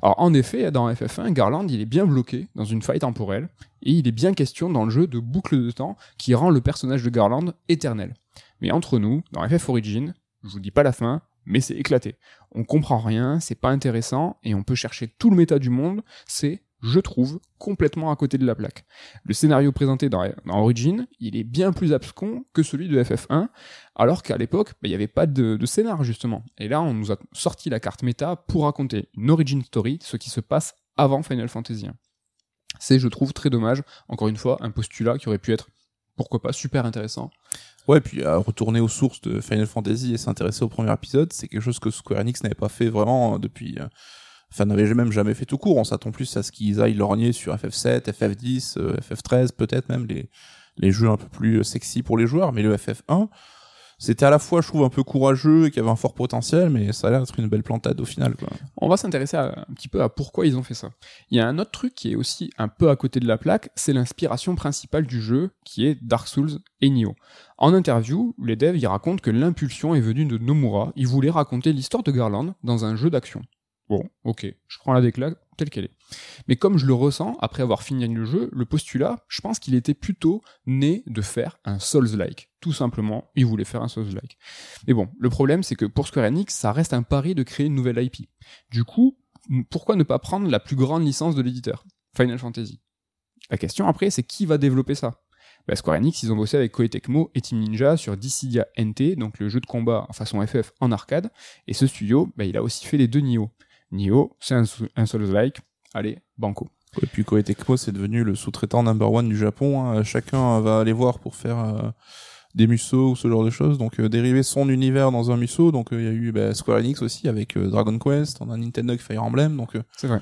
Speaker 1: Alors en effet, dans FF1, Garland il est bien bloqué dans une faille temporelle et il est bien question dans le jeu de boucle de temps qui rend le personnage de Garland éternel. Mais entre nous, dans FF Origin, je vous dis pas la fin, mais c'est éclaté. On comprend rien, c'est pas intéressant et on peut chercher tout le méta du monde, c'est je trouve, complètement à côté de la plaque. Le scénario présenté dans, Origin, il est bien plus abscon que celui de FF1, alors qu'à l'époque, bah, il n'y avait pas de, scénar, justement. Et là, on nous a sorti la carte méta pour raconter une origin story, ce qui se passe avant Final Fantasy 1. C'est, je trouve, très dommage, encore une fois, un postulat qui aurait pu être, pourquoi pas, super intéressant.
Speaker 2: Ouais, puis à retourner aux sources de Final Fantasy et s'intéresser au premier épisode, c'est quelque chose que Square Enix n'avait pas fait vraiment euh, depuis euh, enfin n'avait même jamais fait tout court. On s'attend plus à ce qu'ils aillent lorgner sur FF7, FF10, FF13, peut-être même les les jeux un peu plus sexy pour les joueurs. Mais le FF1, c'était à la fois, je trouve, un peu courageux et qui avait un fort potentiel, mais ça a l'air d'être une belle plantade au final.
Speaker 1: On va s'intéresser un petit peu à pourquoi ils ont fait ça. Il y a un autre truc qui est aussi un peu à côté de la plaque, c'est l'inspiration principale du jeu, qui est Dark Souls et Nioh. En interview, les devs y racontent que l'impulsion est venue de Nomura. Ils voulaient raconter l'histoire de Garland dans un jeu d'action. Bon, ok, je prends la déclat telle qu'elle est. Mais comme je le ressens, après avoir fini le jeu, le postulat, je pense qu'il était plutôt né de faire un Souls-like. Tout simplement, il voulait faire un Souls-like. Mais bon, le problème, c'est que pour Square Enix, ça reste un pari de créer une nouvelle IP. Du coup, pourquoi ne pas prendre la plus grande licence de l'éditeur Final Fantasy? La question après, c'est qui va développer ça? Bah, Square Enix, ils ont bossé avec Koei Tecmo et Team Ninja sur Dissidia NT, donc le jeu de combat en façon FF en arcade, et ce studio, bah, il a aussi fait les deux Nioh. Nioh, c'est un, un Souls-like. Allez, banco.
Speaker 2: Et puis Koei Tecmo, c'est devenu le sous-traitant number one du Japon. Hein. Chacun va aller voir pour faire euh, des musos ou ce genre de choses. Donc euh, dériver son univers dans un muso. Donc euh, il y a eu bah, Square Enix aussi avec Dragon Quest, on a Nintendo avec Fire Emblem. Donc
Speaker 1: c'est vrai.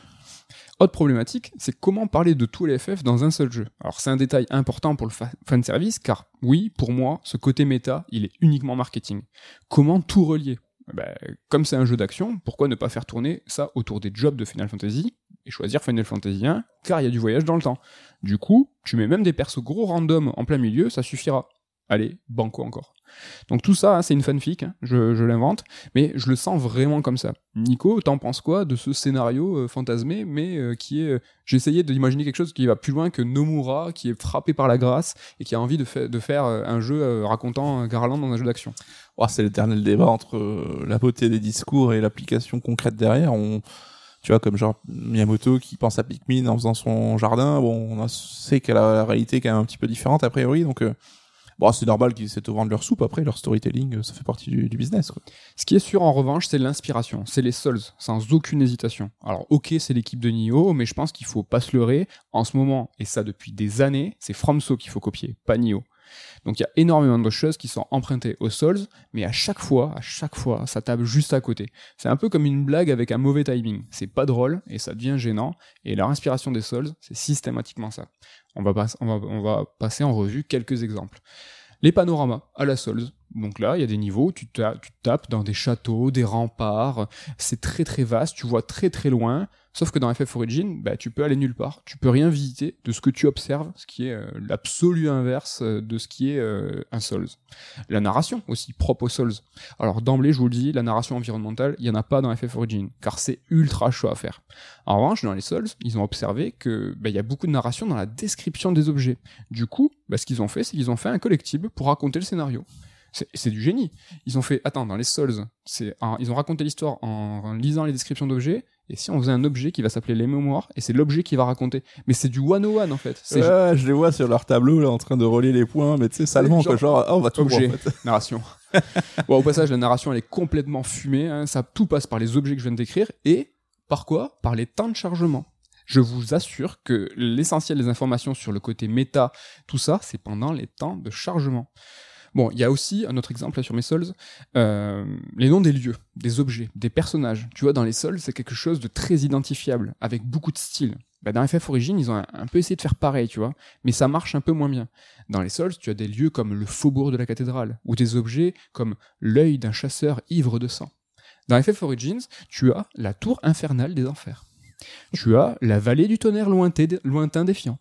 Speaker 1: Autre problématique, c'est comment parler de tous les FF dans un seul jeu. Alors c'est un détail important pour le fan service, car oui, pour moi, ce côté méta, il est uniquement marketing. Comment tout relier? Bah, comme c'est un jeu d'action, pourquoi ne pas faire tourner ça autour des jobs de Final Fantasy et choisir Final Fantasy 1 car il y a du voyage dans le temps. Du coup, tu mets même des persos gros random en plein milieu, ça suffira. Allez, banco encore. Donc tout ça, hein, c'est une fanfic, hein, je, l'invente, mais je le sens vraiment comme ça. Nico, t'en penses quoi de ce scénario euh, fantasmé, mais euh, qui est... Euh, j'ai essayé d'imaginer quelque chose qui va plus loin que Nomura, qui est frappé par la grâce, et qui a envie de, faire un jeu racontant Garland dans un jeu d'action.
Speaker 2: Oh, c'est l'éternel débat entre la beauté des discours et l'application concrète derrière. On tu vois comme genre Miyamoto qui pense à Pikmin en faisant son jardin bon on sait que la, la réalité quand même un petit peu différente a priori donc Bon, c'est normal qu'ils essaient de vendre leur soupe après, leur storytelling, euh, ça fait partie du, business.
Speaker 1: Ce qui est sûr en revanche, c'est l'inspiration, c'est les Souls, sans aucune hésitation. Alors, ok, c'est l'équipe de Nioh, mais je pense qu'il faut pas se leurrer. En ce moment, et ça depuis des années, c'est FromSo qu'il faut copier, pas Nioh. Donc il y a énormément de choses qui sont empruntées aux Souls, mais à chaque fois, à chaque fois, ça tape juste à côté. C'est un peu comme une blague avec un mauvais timing. C'est pas drôle et ça devient gênant. Et leur inspiration des Souls, c'est systématiquement ça. On va, on, va, on va passer en revue quelques exemples. Les panoramas à la Souls. Donc là, il y a des niveaux, tu, tu tapes dans des châteaux, des remparts, c'est très très vaste, tu vois très très loin, sauf que dans FF Origin, bah, tu peux aller nulle part, tu peux rien visiter de ce que tu observes, ce qui est euh, l'absolu inverse euh, de ce qui est euh, un Souls. La narration aussi, propre aux Souls. Alors d'emblée, je vous le dis, la narration environnementale, il n'y en a pas dans FF Origin, car c'est ultra chaud à faire. En revanche, dans les Souls, ils ont observé que bah, il y a beaucoup de narration dans la description des objets. Du coup, bah, ce qu'ils ont fait, c'est qu'ils ont fait un collectible pour raconter le scénario. C'est du génie. Ils ont fait, attends, dans les Souls, ils ont raconté l'histoire en, lisant les descriptions d'objets, et si on faisait un objet qui va s'appeler les mémoires, et c'est l'objet qui va raconter. Mais c'est du one-on-one en fait.
Speaker 2: Ouais, je les vois sur leur tableau là en train de relier les points, mais tu sais, salement genre, genre oh, on va tout
Speaker 1: objet, narration. bon, au passage, la narration elle est complètement fumée, hein. ça tout passe par les objets que je viens de décrire, et par quoi? Par les temps de chargement je vous assure que l'essentiel des informations sur le côté méta, tout ça, c'est pendant les temps de chargement. Bon, il y a aussi un autre exemple là sur mes Souls, euh, les noms des lieux, des objets, des personnages. Tu vois, dans les Souls, c'est quelque chose de très identifiable, avec beaucoup de style. Bah, dans FF Origin, ils ont un, peu essayé de faire pareil, tu vois, mais ça marche un peu moins bien. Dans les Souls, tu as des lieux comme le faubourg de la cathédrale, ou des objets comme l'œil d'un chasseur ivre de sang. Dans FF Origins, tu as la tour infernale des enfers. Tu as la vallée du tonnerre lointain défiant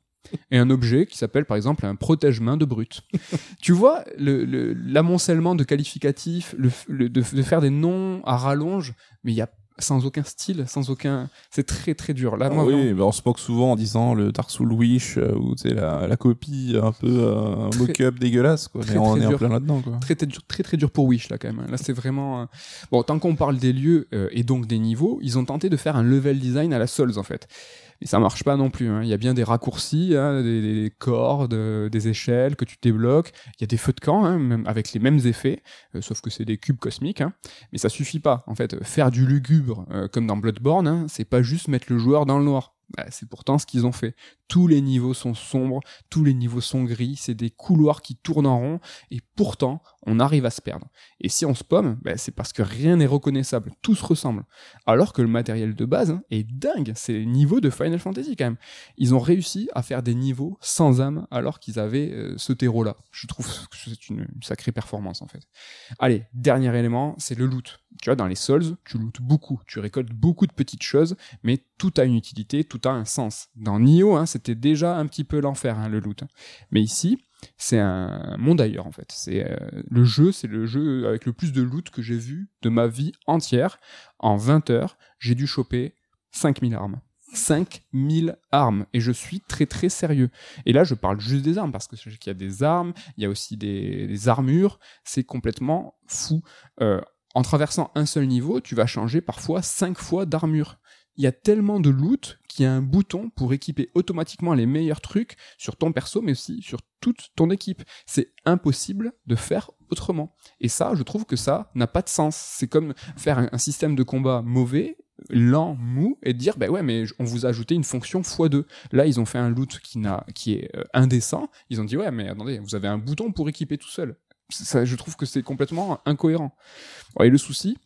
Speaker 1: et un objet qui s'appelle par exemple un protège-main de brut. tu vois l'amoncellement le, de qualificatifs, le, de, faire des noms à rallonge, mais il y a sans aucun style, sans aucun. C'est très très dur. Là,
Speaker 2: Ah
Speaker 1: moi,
Speaker 2: oui,
Speaker 1: vraiment,
Speaker 2: bah, on se moque souvent en disant le Dark Souls Wish euh, ou la, la copie un peu euh,
Speaker 1: Très-
Speaker 2: mock-up dégueulasse quoi.
Speaker 1: très,
Speaker 2: Mais on est en
Speaker 1: dur.
Speaker 2: plein là-dedans quoi.
Speaker 1: très, très dur, très très dur pour Wish là quand même. Là, c'est vraiment. euh, Bon, tant qu'on parle des lieux euh, et donc des niveaux, ils ont tenté de faire un level design à la Souls en fait. Mais ça marche pas non plus. hein. Il y a bien des raccourcis, hein, des, des cordes, euh, des échelles que tu débloques. Il y a des feux de camp, hein, avec les mêmes effets, euh, sauf que c'est des cubes cosmiques. Mais ça suffit pas. En fait, faire du lugubre euh, comme dans Bloodborne, c'est pas juste mettre le joueur dans le noir. Bah, c'est pourtant ce qu'ils ont fait. Tous les niveaux sont sombres, tous les niveaux sont gris, c'est des couloirs qui tournent en rond, et pourtant, on arrive à se perdre. Et si on se pomme, bah, c'est parce que rien n'est reconnaissable, tout se ressemble. Alors que le matériel de base hein, est dingue, c'est les niveaux de Final Fantasy quand même. Ils ont réussi à faire des niveaux sans âme alors qu'ils avaient euh, ce terreau-là. Je trouve que c'est une, sacrée performance en fait. Allez, dernier élément, c'est le loot. Tu vois, dans les Souls, tu lootes beaucoup, tu récoltes beaucoup de petites choses, mais tout a une utilité, tout a un sens. Dans Nioh, hein, c'était déjà un petit peu l'enfer, hein, le loot. Mais ici, c'est un monde ailleurs en fait. C'est euh, le jeu, c'est le jeu avec le plus de loot que j'ai vu de ma vie entière. En 20 heures, j'ai dû choper 5000 armes. 5000 armes et je suis très très sérieux. Et là, je parle juste des armes parce que qu'il y a des armes, il y a aussi des, des armures, c'est complètement fou. Euh, en traversant un seul niveau, tu vas changer parfois 5 fois d'armure. Il y a tellement de loot qu'il y a un bouton pour équiper automatiquement les meilleurs trucs sur ton perso, mais aussi sur toute ton équipe. C'est impossible de faire autrement. Et ça, je trouve que ça n'a pas de sens. C'est comme faire un, système de combat mauvais, lent, mou, et dire, bah ouais, mais on vous a ajouté une fonction x2. Là, ils ont fait un loot qui, n'a, qui est euh, indécent. Ils ont dit, ouais, mais attendez, vous avez un bouton pour équiper tout seul. Ça, je trouve que c'est complètement incohérent. Et le souci,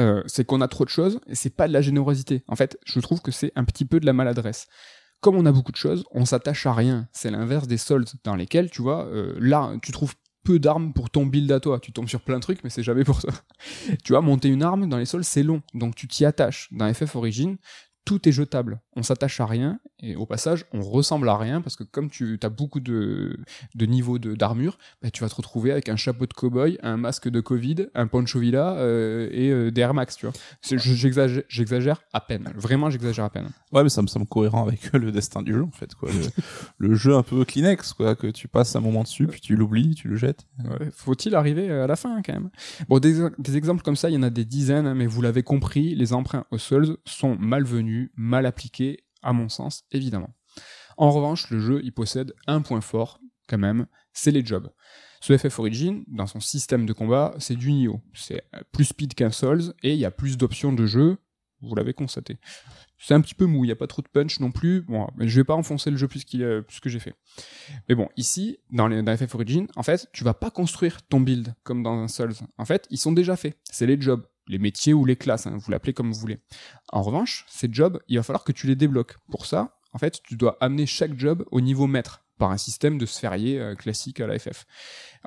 Speaker 1: euh, c'est qu'on a trop de choses et c'est pas de la générosité. En fait, je trouve que c'est un petit peu de la maladresse. Comme on a beaucoup de choses, on s'attache à rien. C'est l'inverse des soldes dans lesquels, tu vois, euh, là, tu trouves peu d'armes pour ton build à toi. Tu tombes sur plein de trucs, mais c'est jamais pour toi. tu vois, monter une arme dans les sols, c'est long. Donc tu t'y attaches. Dans FF Origin, tout est jetable. On s'attache à rien et au passage, on ressemble à rien parce que comme tu as beaucoup de, de niveaux de- d'armure, bah, tu vas te retrouver avec un chapeau de cow-boy, un masque de Covid, un poncho villa euh, et euh, des Air Max, tu vois. J'exagère, j'exagère à peine. Vraiment, j'exagère à peine.
Speaker 2: Ouais, mais ça me semble cohérent avec le destin du jeu en fait quoi. Le, le jeu un peu Kleenex quoi, que tu passes un moment dessus puis tu l'oublies, tu le jettes.
Speaker 1: Ouais, Faut-il arriver à la fin hein, quand même? Bon, des, des exemples comme ça, il y en a des dizaines, hein, mais vous l'avez compris, les emprunts aux Souls sont malvenus, mal appliqués, à mon sens, évidemment. En revanche, le jeu, il possède un point fort, quand même, c'est les jobs. Ce FF Origin, dans son système de combat, c'est du Nioh. C'est plus speed qu'un Souls, et il y a plus d'options de jeu, vous l'avez constaté. C'est un petit peu mou, il n'y a pas trop de punch non plus. Bon, mais je vais pas enfoncer le jeu plus, qu'il, euh, plus que j'ai fait. Mais bon, ici, dans, les, FF Origin, en fait, tu vas pas construire ton build comme dans un Souls. En fait, ils sont déjà faits. C'est les jobs, les métiers ou les classes, hein, vous l'appelez comme vous voulez. En revanche, ces jobs, il va falloir que tu les débloques. Pour ça, en fait, tu dois amener chaque job au niveau maître par un système de sphérié euh, classique à la FF.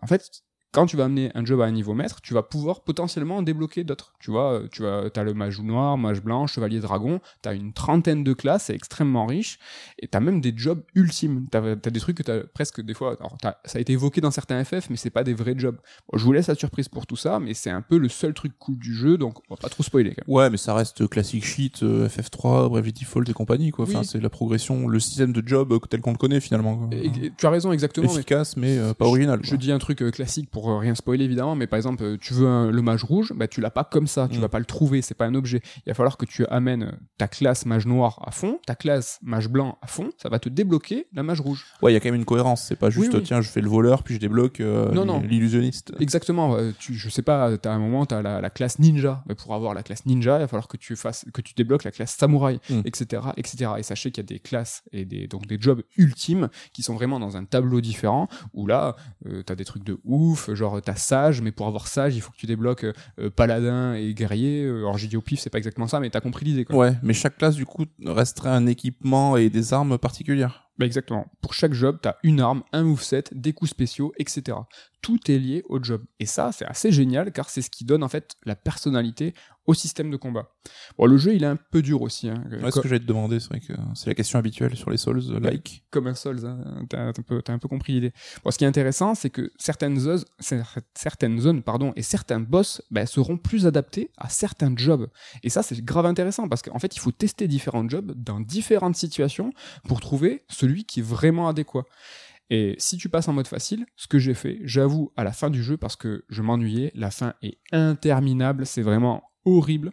Speaker 1: En fait, quand tu vas amener un job à un niveau maître, tu vas pouvoir potentiellement en débloquer d'autres. Tu vois, euh, tu as le mage noir, mage blanc, chevalier dragon, tu as une trentaine de classes, c'est extrêmement riche, et tu as même des jobs ultimes. Tu as, des trucs que tu as presque des fois, alors ça a été évoqué dans certains FF, mais c'est pas des vrais jobs. Bon, je vous laisse la surprise pour tout ça, mais c'est un peu le seul truc cool du jeu, donc on va pas trop spoiler quand même.
Speaker 2: Ouais, mais ça reste classique shit, euh, FF3, Bravely Default et compagnie quoi. Enfin,
Speaker 1: Oui.
Speaker 2: c'est la progression, le système de job euh, tel qu'on le connaît finalement. quoi.
Speaker 1: Et- et tu as raison exactement,
Speaker 2: Efficace mais euh, pas original.
Speaker 1: Je dis un truc classique pour euh, rien spoiler évidemment, mais par exemple, euh, tu veux un- le mage rouge, bah tu l'as pas comme ça, tu
Speaker 2: Mm.
Speaker 1: vas pas le trouver, c'est pas un objet. Il va falloir que tu amènes euh, ta classe mage noir à fond, ta classe mage blanc à fond, ça va te débloquer la mage rouge.
Speaker 2: Ouais, il y a quand même une cohérence. C'est pas juste
Speaker 1: Oui, oui.
Speaker 2: tiens, je fais le voleur puis je débloque euh,
Speaker 1: Non, non.
Speaker 2: l'illusionniste.
Speaker 1: Exactement, tu, je sais pas, t'as un moment, t'as la, la classe ninja, mais pour avoir la classe ninja, il va falloir que tu fasses, que tu débloques la classe samouraï,
Speaker 2: Mm.
Speaker 1: etc., etc. Et sachez qu'il y a des classes et des, donc des jobs ultimes qui sont vraiment dans un tableau différent, où là, euh, t'as des trucs de ouf, genre t'as sage, mais pour avoir sage, il faut que tu débloques euh, paladin et guerrier. Euh, Alors j'ai dit au pif, c'est pas exactement ça, mais t'as compris l'idée, quoi.
Speaker 2: Ouais, mais chaque classe du coup resterait un équipement et des armes particulières.
Speaker 1: Bah exactement. Pour chaque job, tu as une arme, un moveset, des coups spéciaux, etc. Tout est lié au job. Et ça, c'est assez génial car c'est ce qui donne en fait la personnalité au système de combat. Bon, le jeu, il est un peu dur aussi. Hein.
Speaker 2: Ouais, ce que j'allais te demander, c'est vrai que c'est la question habituelle sur les Souls, euh, like.
Speaker 1: Comme un Souls, hein. t'as un, peu- t'as un peu compris l'idée. Bon, ce qui est intéressant, c'est que certaines zones, certaines zones pardon, et certains boss bah, seront plus adaptés à certains jobs. Et ça, c'est grave intéressant parce qu'en fait, il faut tester différents jobs dans différentes situations pour trouver celui qui est vraiment adéquat. Et si tu passes en mode facile, ce que j'ai fait, j'avoue, à la fin du jeu, parce que je m'ennuyais, la fin est interminable, c'est vraiment horrible.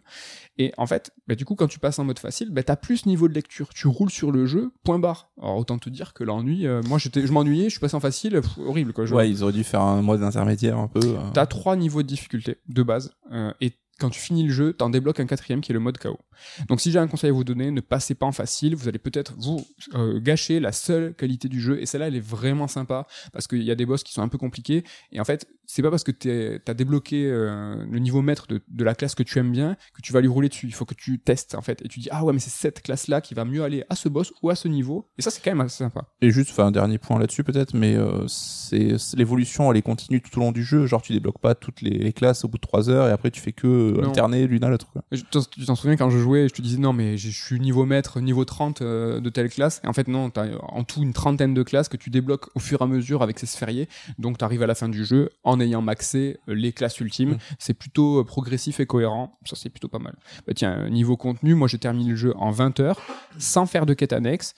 Speaker 1: Et en fait, bah, du coup, quand tu passes en mode facile, bah, t'as plus ce niveau de lecture. Tu roules sur le jeu, point barre. Alors autant te dire que l'ennui, euh, moi j'étais, je m'ennuyais, je suis passé en facile, pff, horrible quoi. Je-
Speaker 2: Ouais, ils auraient dû faire un mode intermédiaire un peu. euh.
Speaker 1: T'as trois niveaux de difficulté de base, euh, et quand tu finis le jeu, t'en débloques un quatrième qui est le mode KO. Donc si j'ai un conseil à vous donner, ne passez pas en facile, vous allez peut-être vous euh, gâcher la seule qualité du jeu, et celle-là elle est vraiment sympa, parce qu'il y a des boss qui sont un peu compliqués, et en fait c'est pas parce que t'as débloqué euh, le niveau maître de, la classe que tu aimes bien que tu vas lui rouler dessus, il faut que tu testes en fait, et tu dis ah ouais mais c'est cette classe-là qui va mieux aller à ce boss ou à ce niveau, et ça c'est quand même assez sympa.
Speaker 2: Et juste, enfin, un dernier point là-dessus peut-être, mais euh, c'est l'évolution, elle est continue tout au long du jeu. Genre, tu débloques pas toutes les, les classes au bout de 3 heures et après tu fais que
Speaker 1: Non.
Speaker 2: alterner l'une à l'autre.
Speaker 1: Tu t'en souviens quand je jouais, je te disais non mais je suis niveau maître, niveau 30 euh, de telle classe. Et en fait non, t'as en tout une trentaine de classes que tu débloques au fur et à mesure avec ces sphériés. Donc t'arrives à la fin du jeu en ayant maxé euh, les classes ultimes.
Speaker 2: Mm.
Speaker 1: C'est plutôt euh, progressif et cohérent. Ça c'est plutôt pas mal. Bah tiens, niveau contenu, moi j'ai terminé le jeu en 20 heures sans faire de quête annexe.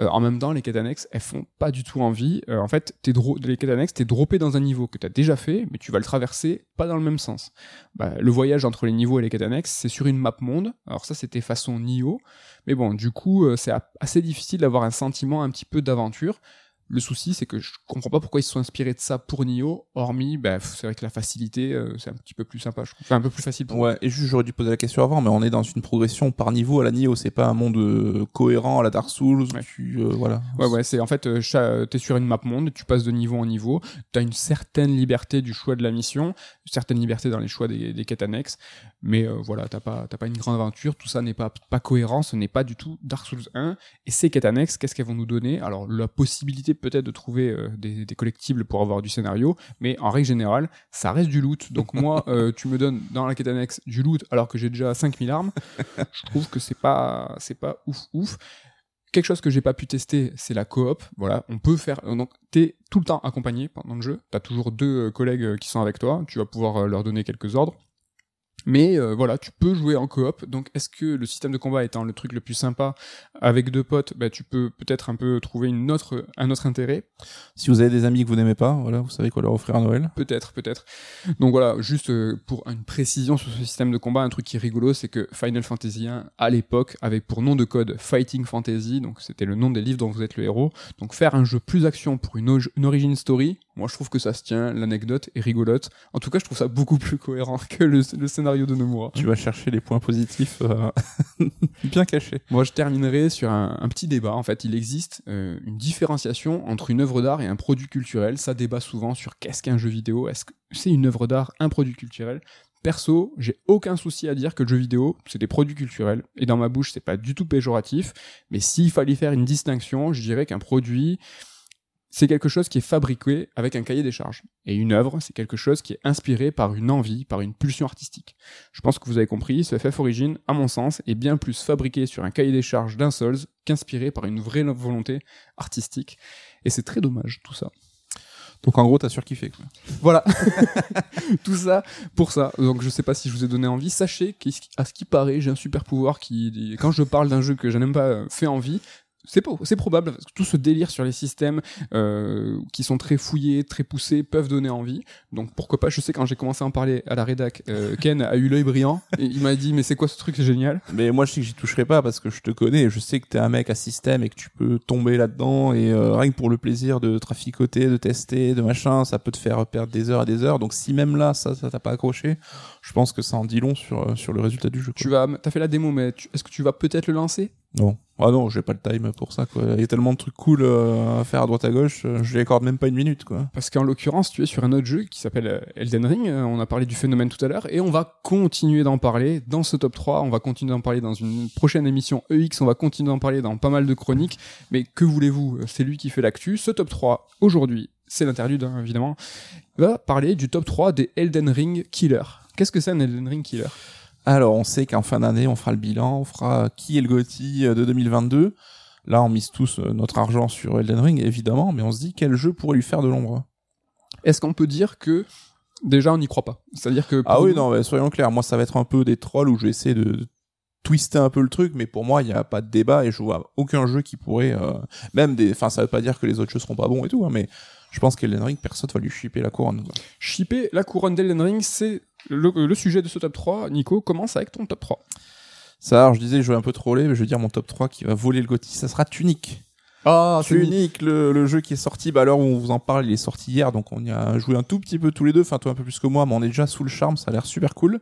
Speaker 1: Euh, en même temps, les quêtes annexes, elles font pas du tout envie. Euh, en fait, t'es les quêtes annexes, t'es droppé dans un niveau que t'as déjà fait, mais tu vas le traverser pas dans le même sens. Bah, le voyage entre les niveaux et les quêtes annexes, c'est sur une map monde. Alors ça, c'était façon Nioh. Mais bon, du coup, euh, c'est assez difficile d'avoir un sentiment un petit peu d'aventure. Le souci, c'est que je comprends pas pourquoi ils se sont inspirés de ça pour Nioh, hormis, bah, c'est vrai que la facilité, euh, c'est un petit peu plus sympa, je trouve. Enfin, un peu plus facile pour
Speaker 2: Ouais, et juste, j'aurais dû poser la question avant, mais on est dans une progression par niveau à la Nioh. C'est pas un monde euh, cohérent à la Dark Souls
Speaker 1: Ouais.
Speaker 2: tu, euh, voilà.
Speaker 1: Ouais, ouais, c'est en fait, t'es sur une map monde, tu passes de niveau en niveau, t'as une certaine liberté du choix de la mission, une certaine liberté dans les choix des, des quêtes annexes, mais voilà, t'as pas, t'as pas une grande aventure, tout ça n'est pas, pas cohérent, ce n'est pas du tout Dark Souls 1. Et ces quêtes annexes, qu'est-ce qu'elles vont nous donner? Alors, la possibilité peut-être de trouver euh, des, des collectibles pour avoir du scénario, mais en règle générale, ça reste du loot. Donc moi, euh, tu me donnes dans la quête annexe du loot alors que j'ai déjà 5000 armes, je trouve que c'est pas, c'est pas ouf ouf. Quelque chose que j'ai pas pu tester, c'est la coop. Voilà, on peut faire. Donc, t'es tout le temps accompagné pendant le jeu. T'as toujours deux euh, collègues euh, qui sont avec toi. Tu vas pouvoir euh, leur donner quelques ordres. Mais euh, voilà, tu peux jouer en coop. Donc, est-ce que le système de combat étant le truc le plus sympa avec deux potes, bah, tu peux peut-être un peu trouver une autre, un autre intérêt.
Speaker 2: Si vous avez des amis que vous n'aimez pas, voilà, vous savez quoi leur offrir à Noël.
Speaker 1: Peut-être, peut-être. Donc voilà, juste euh, pour une précision sur ce système de combat, un truc qui est rigolo, c'est que Final Fantasy 1, à l'époque, avait pour nom de code Fighting Fantasy, donc c'était le nom des livres dont vous êtes le héros. Donc faire un jeu plus action pour une, origin story, moi je trouve que ça se tient, l'anecdote est rigolote. En tout cas, je trouve ça beaucoup plus cohérent que le, le scénario de Nomura.
Speaker 2: Tu vas chercher les points positifs euh, bien cachés.
Speaker 1: Moi, je terminerai sur un, un petit débat. En fait, il existe euh, une différenciation entre une œuvre d'art et un produit culturel. Ça débat souvent sur qu'est-ce qu'un jeu vidéo. Est-ce que c'est une œuvre d'art, un produit culturel? Perso, j'ai aucun souci à dire que le jeu vidéo, c'est des produits culturels. Et dans ma bouche, c'est pas du tout péjoratif. Mais s'il fallait faire une distinction, je dirais qu'un produit, c'est quelque chose qui est fabriqué avec un cahier des charges. Et une œuvre, c'est quelque chose qui est inspiré par une envie, par une pulsion artistique. Je pense que vous avez compris, ce FF Origin, à mon sens, est bien plus fabriqué sur un cahier des charges d'un Souls qu'inspiré par une vraie volonté artistique. Et c'est très dommage, tout ça.
Speaker 2: Donc en gros, t'as surkiffé. Quoi.
Speaker 1: Voilà. tout ça pour ça. Donc je sais pas si je vous ai donné envie. Sachez qu'à ce qui paraît, j'ai un super pouvoir qui, quand je parle d'un jeu que je n'aime pas, euh, fait envie. C'est probable, parce que tout ce délire sur les systèmes euh, qui sont très fouillés, très poussés, peuvent donner envie. Donc pourquoi pas, je sais quand j'ai commencé à en parler à la rédac, euh, Ken a eu l'œil brillant, et il m'a dit mais c'est quoi ce truc, c'est génial?
Speaker 2: Mais moi, je sais que j'y toucherai pas parce que je te connais je sais que t'es un mec à système et que tu peux tomber là-dedans et euh, rien que pour le plaisir de traficoter, de tester, de machin, ça peut te faire perdre des heures et des heures. Donc si même là, ça, ça t'a pas accroché, je pense que ça en dit long sur, euh, sur le résultat du jeu. quoi.
Speaker 1: Tu vas, t'as fait la démo, mais est-ce que tu vas peut-être le lancer?
Speaker 2: Non. Ah non, j'ai pas le time pour ça, quoi. Il y a tellement de trucs cool euh, à faire à droite à gauche, euh, je lui accorde même pas une minute, quoi.
Speaker 1: Parce qu'en l'occurrence, tu es sur un autre jeu qui s'appelle euh, Elden Ring. On a parlé du phénomène tout à l'heure et on va continuer d'en parler dans ce top 3. On va continuer d'en parler dans une prochaine émission EX. On va continuer d'en parler dans pas mal de chroniques. Mais que voulez-vous? C'est lui qui fait l'actu. Ce top 3, aujourd'hui, c'est l'interlude, hein, évidemment, va parler du top 3 des Elden Ring Killer. Qu'est-ce que c'est un Elden Ring Killer?
Speaker 2: Alors, on sait qu'en fin d'année, on fera le bilan, on fera qui est le GOTY de 2022. Là, on mise tous euh, notre argent sur Elden Ring, évidemment, mais on se dit quel jeu pourrait lui faire de l'ombre.
Speaker 1: Est-ce qu'on peut dire que déjà on n'y croit pas? C'est-à-dire que
Speaker 2: Ah oui,
Speaker 1: nous-
Speaker 2: non, mais soyons clairs, moi, ça va être un peu des trolls où je vais essayer de, twister un peu le truc, mais pour moi, il n'y a pas de débat et je vois aucun jeu qui pourrait, euh, même des, enfin, ça veut pas dire que les autres jeux seront pas bons et tout, hein, mais je pense qu'Elden Ring, personne va lui chipper la couronne. quoi.
Speaker 1: Shipper la couronne d'Elden Ring, c'est le, le sujet de ce top 3. Nico, commence avec ton top 3.
Speaker 2: Ça, alors, je disais, je vais un peu troller, mais je veux dire, mon top 3 qui va voler le GOTY, ça sera Tunic.
Speaker 1: Ah,
Speaker 2: Tunic, le, le jeu qui est sorti, bah, à l'heure où on vous en parle, il est sorti hier, donc on y a joué un tout petit peu tous les deux, enfin, toi un peu plus que moi, mais on est déjà sous le charme, ça a l'air super cool.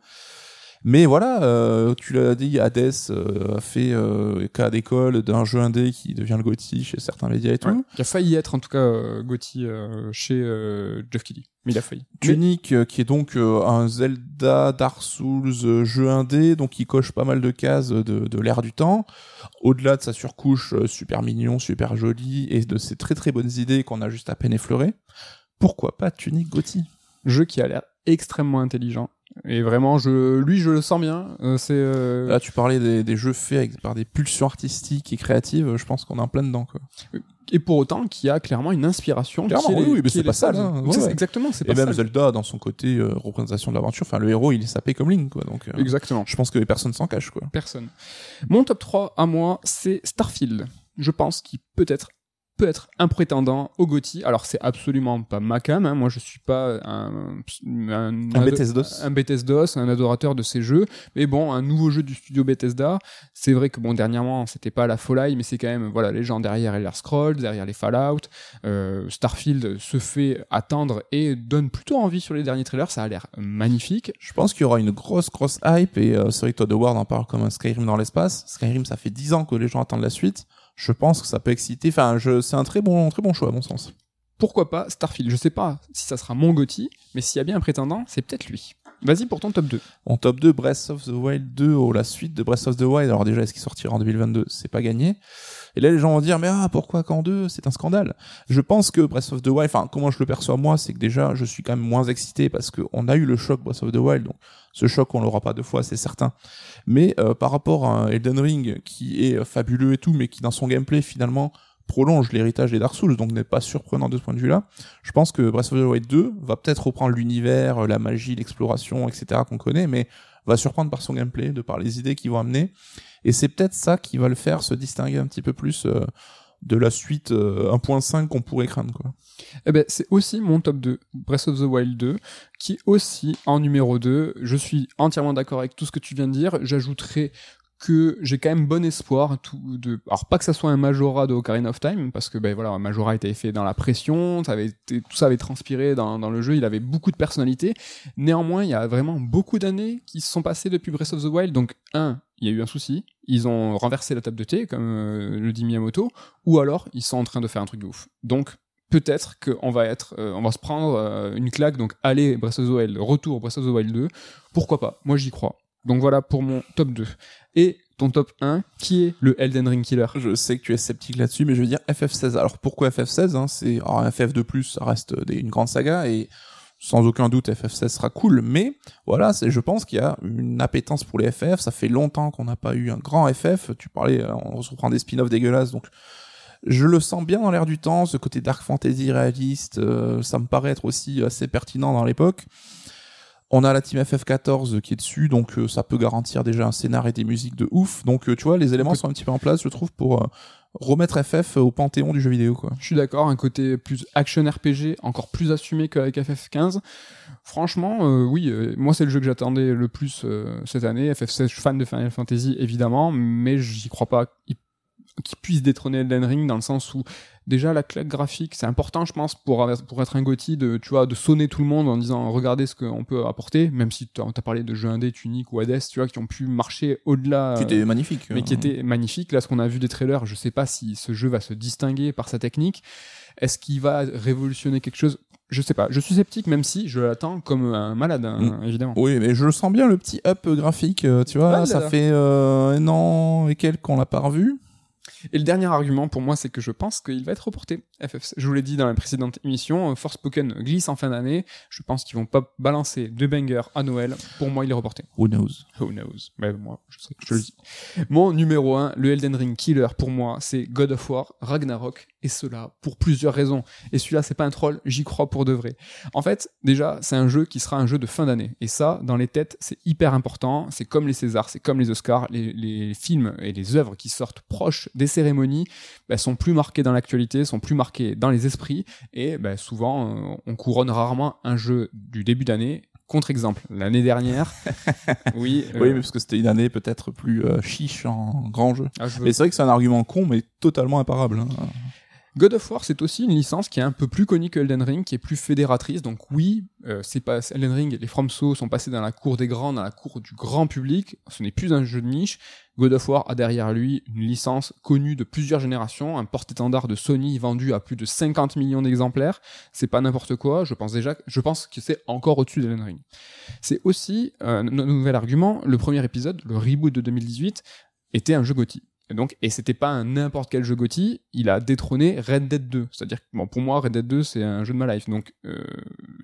Speaker 2: Mais voilà, euh, tu l'as dit, Hades euh, a fait euh, cas d'école d'un jeu indé qui devient le GOTY chez certains médias et tout.
Speaker 1: Ouais, qui a failli être en tout cas Gotti euh, chez Jeff Keighley, mais il a failli.
Speaker 2: Tunic, qui est donc un Zelda, Dark Souls, jeu indé, donc il coche pas mal de cases de, de l'ère du temps. Au-delà de sa surcouche super mignon, super jolie, et de ses très très bonnes idées qu'on a juste à peine effleurées, pourquoi pas Tunic GOTY
Speaker 1: jeu qui a l'air extrêmement intelligent. Et vraiment, je, lui, je le sens bien. Euh, c'est euh,
Speaker 2: Là, tu parlais des, des jeux faits avec, par des pulsions artistiques et créatives, je pense qu'on est en plein dedans, quoi.
Speaker 1: et pour autant, qui a clairement une inspiration.
Speaker 2: Clairement,
Speaker 1: qui est
Speaker 2: oui, mais
Speaker 1: qui
Speaker 2: c'est
Speaker 1: est
Speaker 2: pas sale,
Speaker 1: Souls.
Speaker 2: hein,
Speaker 1: C'est-
Speaker 2: ouais.
Speaker 1: Exactement, c'est
Speaker 2: Et
Speaker 1: pas
Speaker 2: même
Speaker 1: sale.
Speaker 2: Zelda, dans son côté euh, représentation de l'aventure, enfin, le héros, il est sapé comme Link, quoi. Donc, euh,
Speaker 1: Exactement.
Speaker 2: je pense que les personnes s'en cachent, quoi.
Speaker 1: Personne. Mon top 3 à moi, c'est Starfield. Je pense qu'il peut être peut être un prétendant au GOTY. Alors c'est absolument pas ma cam, hein. moi je suis pas un un,
Speaker 2: Un Bethesdos.
Speaker 1: un Bethesdos, un adorateur de ces jeux, mais bon, un nouveau jeu du studio Bethesda, c'est vrai que bon dernièrement, c'était pas la folie, mais c'est quand même voilà, les gens derrière Elder Scrolls, derrière les Fallout, euh, Starfield se fait attendre et donne plutôt envie sur les derniers trailers, ça a l'air magnifique.
Speaker 2: Je pense qu'il y aura une grosse, grosse hype, et euh, c'est vrai que Todd Howard en parle comme un Skyrim dans l'espace. Skyrim, ça fait 10 ans que les gens attendent la suite. Je pense que ça peut exciter. Enfin, je, c'est un très bon, très bon choix, à mon sens.
Speaker 1: pourquoi pas Starfield Je sais pas si ça sera mon Gotti, mais s'il y a bien un prétendant, c'est peut-être lui. Vas-y pour ton top 2.
Speaker 2: En top 2, Breath of the Wild 2, oh, la suite de Breath of the Wild. Alors déjà, est-ce qu'il sortira en 2022 C'est pas gagné. Et là, les gens vont dire, mais ah, pourquoi qu'en 2 C'est un scandale. Je pense que Breath of the Wild, enfin, comment je le perçois moi, c'est que déjà, je suis quand même moins excité parce qu'on a eu le choc Breath of the Wild, donc ce choc, on l'aura pas deux fois, c'est certain. Mais euh, par rapport à Elden Ring qui est euh, fabuleux et tout, mais qui dans son gameplay, finalement, prolonge l'héritage des Dark Souls, donc n'est pas surprenant de ce point de vue-là. Je pense que Breath of the Wild 2 va peut-être reprendre l'univers, euh, la magie, l'exploration, etc. qu'on connaît, mais va surprendre par son gameplay, de par les idées qu'ils vont amener. Et c'est peut-être ça qui va le faire se distinguer un petit peu plus euh, de la suite euh, 1.5 qu'on pourrait craindre.
Speaker 1: Eh ben, c'est aussi mon top 2, Breath of the Wild 2, qui est aussi en numéro 2. Je suis entièrement d'accord avec tout ce que tu viens de dire. J'ajouterai que j'ai quand même bon espoir de alors pas que ça soit un Majora de Ocarina of Time parce que ben voilà Majora était fait dans la pression ça avait tout ça avait transpiré dans, dans le jeu il avait beaucoup de personnalité néanmoins il y a vraiment beaucoup d'années qui se sont passées depuis Breath of the Wild donc un il y a eu un souci ils ont renversé la table de thé comme euh, le dit Miyamoto ou alors ils sont en train de faire un truc de ouf donc peut-être qu'on va être, euh, on va se prendre euh, une claque. Donc, allez, Breath of the Wild, retour Breath of the Wild 2. Pourquoi pas? Moi, j'y crois. Donc voilà pour mon top 2. Et ton top 1, qui est le Elden Ring Killer?
Speaker 2: Je sais que tu es sceptique là-dessus, mais je veux dire FF16. Alors pourquoi FF16 hein? C'est alors, un FF de plus, ça reste des- une grande saga et sans aucun doute FF16 sera cool, mais voilà, c'est je pense qu'il y a une appétence pour les FF. Ça fait longtemps qu'on n'a pas eu un grand FF. Tu parlais, euh, on se reprend des spin-offs dégueulasses, donc je le sens bien dans l'air du temps. Ce côté dark fantasy réaliste, euh, ça me paraît être aussi assez pertinent dans l'époque. On a la team FF14 qui est dessus, donc euh, ça peut garantir déjà un scénar et des musiques de ouf. Donc euh, tu vois, les éléments sont un petit peu en place, je trouve, pour euh, remettre FF au panthéon du jeu vidéo. Quoi.
Speaker 1: Je suis d'accord, un côté plus action RPG, encore plus assumé qu'avec FF15. Franchement, euh, oui, euh, moi c'est le jeu que j'attendais le plus euh, cette année. FF16, je suis fan de Final Fantasy évidemment, mais j'y crois pas. Qui puisse détrôner Elden Ring dans le sens où déjà la claque graphique c'est important je pense pour pour être un Gotti de tu vois de sonner tout le monde en disant regardez ce qu'on peut apporter même si tu as parlé de jeux indés Tunic ou Hades tu vois qui ont pu marcher au-delà
Speaker 2: qui était magnifique
Speaker 1: mais qui
Speaker 2: euh.
Speaker 1: était magnifique là ce qu'on a vu des trailers je sais pas si ce jeu va se distinguer par sa technique est-ce qu'il va révolutionner quelque chose? Je sais pas, je suis sceptique même si je l'attends comme un malade, hein,
Speaker 2: Mm.
Speaker 1: évidemment.
Speaker 2: Oui, mais je le sens bien le petit up graphique, euh, tu vois, ça fait euh, un an et quelques qu'on l'a pas revu.
Speaker 1: Et le dernier argument pour moi, c'est que je pense qu'il va être reporté. FF, je vous l'ai dit dans la précédente émission, euh, Forspoken glisse en fin d'année. Je pense qu'ils vont pas balancer deux bangers à Noël. Pour moi, il est reporté.
Speaker 2: Who knows?
Speaker 1: Who knows? Mais moi, je, sais, je le dis. Mon numéro 1, le Elden Ring killer pour moi, c'est God of War, Ragnarok, et cela pour plusieurs raisons. Et celui-là, c'est pas un troll, j'y crois pour de vrai. En fait, déjà, c'est un jeu qui sera un jeu de fin d'année. Et ça, dans les têtes, c'est hyper important. C'est comme les Césars, c'est comme les Oscars. Les, les films et les œuvres qui sortent proches des cérémonies bah, sont plus marqués dans l'actualité, sont plus marqués dans les esprits. Et bah, souvent, euh, on couronne rarement un jeu du début d'année. Contre-exemple, l'année dernière, oui, euh,
Speaker 2: Oui, mais parce que c'était une année peut-être plus euh, chiche en grand jeu.
Speaker 1: ah,
Speaker 2: Mais c'est vrai que c'est un argument con, mais totalement imparable. hein.
Speaker 1: God of War, c'est aussi une licence qui est un peu plus connue que Elden Ring, qui est plus fédératrice. Donc oui, euh, c'est pas Elden Ring, les FromSo sont passés dans la cour des grands, dans la cour du grand public. Ce n'est plus un jeu de niche. God of War a derrière lui une licence connue de plusieurs générations, un porte-étendard de Sony vendu à plus de 50 millions d'exemplaires. C'est pas n'importe quoi. Je pense déjà, je pense que c'est encore au-dessus d'Elden Ring. C'est aussi euh, un nouvel argument. Le premier épisode, le reboot de 2018, était un jeu GOTY. Et donc, et c'était pas un n'importe quel jeu GOTY, il a détrôné Red Dead 2. C'est-à-dire que, bon, pour moi, Red Dead 2, c'est un jeu de ma life. Donc, euh,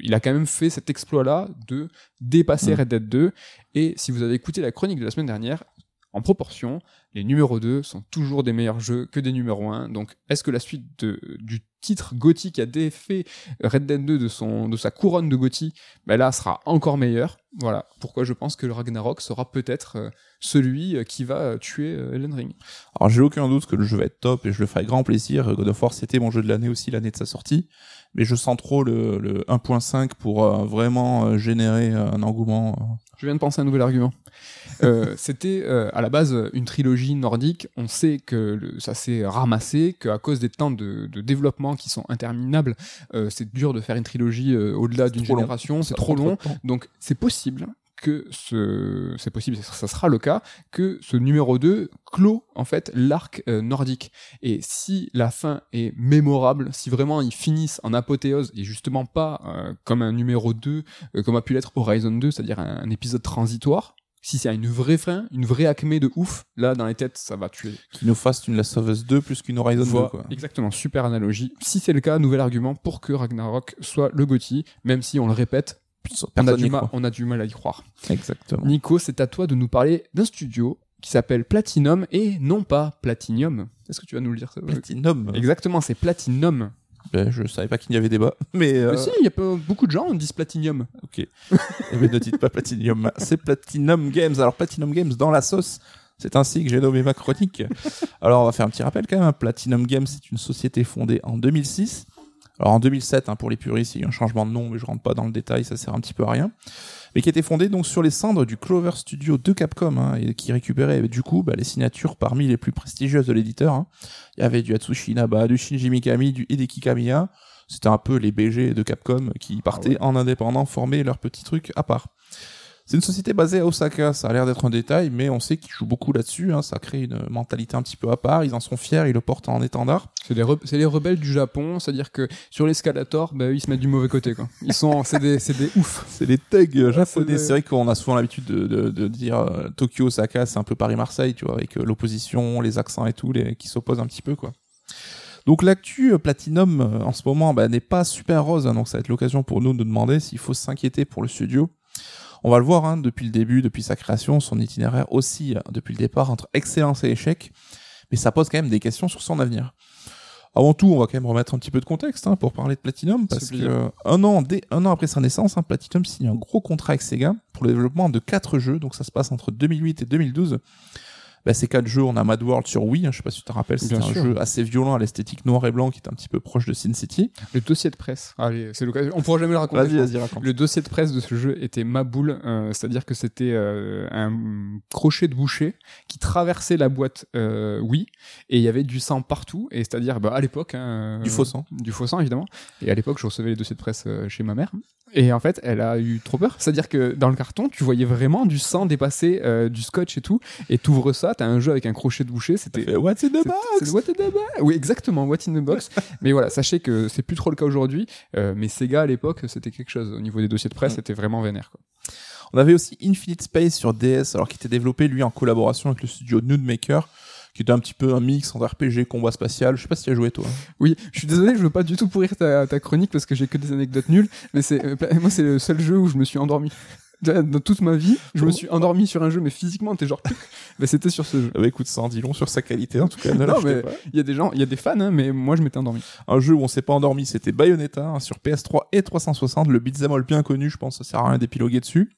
Speaker 1: il a quand même fait cet exploit-là de dépasser
Speaker 2: Mm.
Speaker 1: Red Dead 2. Et si vous avez écouté la chronique de la semaine dernière, en proportion, les numéros 2 sont toujours des meilleurs jeux que des numéros 1. Donc, est-ce que la suite du titre GOTY qui a défait Red Dead 2 de, son, de sa couronne de GOTY, ben là, sera encore meilleur Voilà pourquoi je pense que le Ragnarok sera peut-être euh, celui euh, qui va euh, tuer Elden Ring.
Speaker 2: Alors j'ai aucun doute que le jeu va être top et je le ferai grand plaisir. God of War c'était mon jeu de l'année aussi l'année de sa sortie, mais je sens trop le, le 1.5 pour euh, vraiment euh, générer euh, un engouement.
Speaker 1: Je viens de penser à un nouvel argument. Euh, C'était euh, à la base une trilogie nordique. On sait que le- ça s'est ramassé, qu'à cause des temps de, de développement qui sont interminables, c'est dur de faire une trilogie au-delà d'une génération. C'est trop long.
Speaker 2: temps.
Speaker 1: Donc c'est possible que ce c'est possible ça sera le cas que ce numéro 2 clôt en fait l'arc euh, nordique et si la fin est mémorable si vraiment ils finissent en apothéose et justement pas euh, comme un numéro 2 euh, comme a pu l'être Horizon 2 c'est-à-dire un, un épisode transitoire si c'est une vraie fin, une vraie acmé de ouf, là dans les têtes ça va tuer.
Speaker 2: Qui nous fasse une Last of Us 2 plus qu'une Horizon 2
Speaker 1: Voilà,
Speaker 2: quoi.
Speaker 1: Exactement, super analogie. Si c'est le cas, nouvel argument pour que Ragnarok soit le GOTY, même si on le répète, on a, du mal,
Speaker 2: croit.
Speaker 1: on a du mal à y croire.
Speaker 2: Exactement.
Speaker 1: Nico, c'est à toi de nous parler d'un studio qui s'appelle Platinum et non pas Platinum. Est-ce que tu vas nous le dire ça
Speaker 2: Platinum.
Speaker 1: Exactement, c'est Platinum.
Speaker 2: Ben, je savais pas qu'il y avait débat, mais, euh,
Speaker 1: Mais si, il y a beaucoup de gens qui disent Platinum.
Speaker 2: ok. Eh ben, ne dites pas Platinum, c'est Platinum Games. Alors Platinum Games dans la sauce. C'est ainsi que j'ai nommé ma chronique. Alors, on va faire un petit rappel quand même. Platinum Games, c'est une société fondée en 2006. Alors, en 2007, hein, pour les puristes, il y a eu un changement de nom, mais je rentre pas dans le détail, ça sert un petit peu à rien. Mais qui était fondée donc sur les cendres du Clover Studio de Capcom, hein, et qui récupérait du coup bah, les signatures parmi les plus prestigieuses de l'éditeur. hein. Il y avait du Atsushi Inaba, du Shinji Mikami, du Hideki Kamiya. C'était un peu les BG de Capcom qui partaient
Speaker 1: ouais.
Speaker 2: en indépendant, former leur petit truc à part. C'est une société basée à Osaka, ça a l'air d'être un détail, mais on sait qu'ils jouent beaucoup là-dessus, hein, ça crée une mentalité un petit peu à part, ils en sont fiers, ils le portent en étendard.
Speaker 1: C'est re- les rebelles du Japon, c'est-à-dire que sur l'escalator, bah, ils se mettent du mauvais côté. Quoi. Ils sont, c'est des, des ouf.
Speaker 2: C'est les thugs euh, japonais. C'est vrai qu'on a souvent l'habitude de, de, de dire euh, Tokyo, Osaka, c'est un peu Paris-Marseille, tu vois, avec euh, l'opposition, les accents et tout, les, qui s'opposent un petit peu, quoi. Donc l'actu Platinum en ce moment bah, n'est pas super rose, hein, donc ça va être l'occasion pour nous de demander s'il faut s'inquiéter pour le studio. On va le voir hein, depuis le début, depuis sa création, son itinéraire aussi euh, depuis le départ entre excellence et échec, mais ça pose quand même des questions sur son avenir. Avant tout, on va quand même remettre un petit peu de contexte hein, pour parler de Platinum, parce que euh, un an, dès, un an après sa naissance, hein, Platinum signe un gros contrat avec Sega pour le développement de quatre jeux, donc ça se passe entre 2008 et 2012. Bah, ces quatre jeux, on a Mad World sur Wii, hein, je sais pas si tu te rappelles, c'était un
Speaker 1: sûr.
Speaker 2: jeu assez violent à l'esthétique noir et blanc qui est un petit peu proche de Sin City.
Speaker 1: Le dossier de presse. Allez, c'est l'occasion. On pourra jamais le raconter. pense.
Speaker 2: vas-y, raconte.
Speaker 1: Le dossier de presse de ce jeu était ma boule, euh, c'est-à-dire que c'était euh, un crochet de boucher qui traversait la boîte euh, Wii et il y avait du sang partout et c'est-à-dire bah, à l'époque hein,
Speaker 2: Du faux sang.
Speaker 1: du faux sang évidemment et à l'époque je recevais les dossiers de presse chez ma mère et en fait elle a eu trop peur c'est-à-dire que dans le carton tu voyais vraiment du sang dépasser du scotch et tout et t'ouvres ça t'as un jeu avec un crochet de boucher c'était
Speaker 2: What's in the box
Speaker 1: c'est What in the box Oui, exactement, What in the box. mais voilà, sachez que c'est plus trop le cas aujourd'hui. euh, mais Sega à l'époque, c'était quelque chose. Au niveau des dossiers de presse,
Speaker 2: Mm.
Speaker 1: c'était vraiment vénère. Quoi.
Speaker 2: On avait aussi Infinite Space sur DS, alors qui était développé lui en collaboration avec le studio Nude Maker, qui était un petit peu un mix entre RPG, combat spatial. Je sais pas si tu as joué toi.
Speaker 1: Oui, je suis désolé, je veux pas du tout pourrir ta, ta chronique parce que j'ai que des anecdotes nulles. Mais c'est euh, moi, c'est le seul jeu où je me suis endormi. Dans toute ma vie, je me suis endormi sur un jeu, mais physiquement, t'es genre, mais c'était sur ce jeu.
Speaker 2: Ah bah écoute, ça en dit long sur sa qualité en tout cas. Ne
Speaker 1: Non, mais-. Il y a des gens, il y a des fans, hein, mais moi, je m'étais endormi.
Speaker 2: Un jeu où on s'est pas endormi, c'était Bayonetta hein, sur PS3 et 360, le beat'em all bien connu, je pense, ça sert à rien d'épiloguer dessus.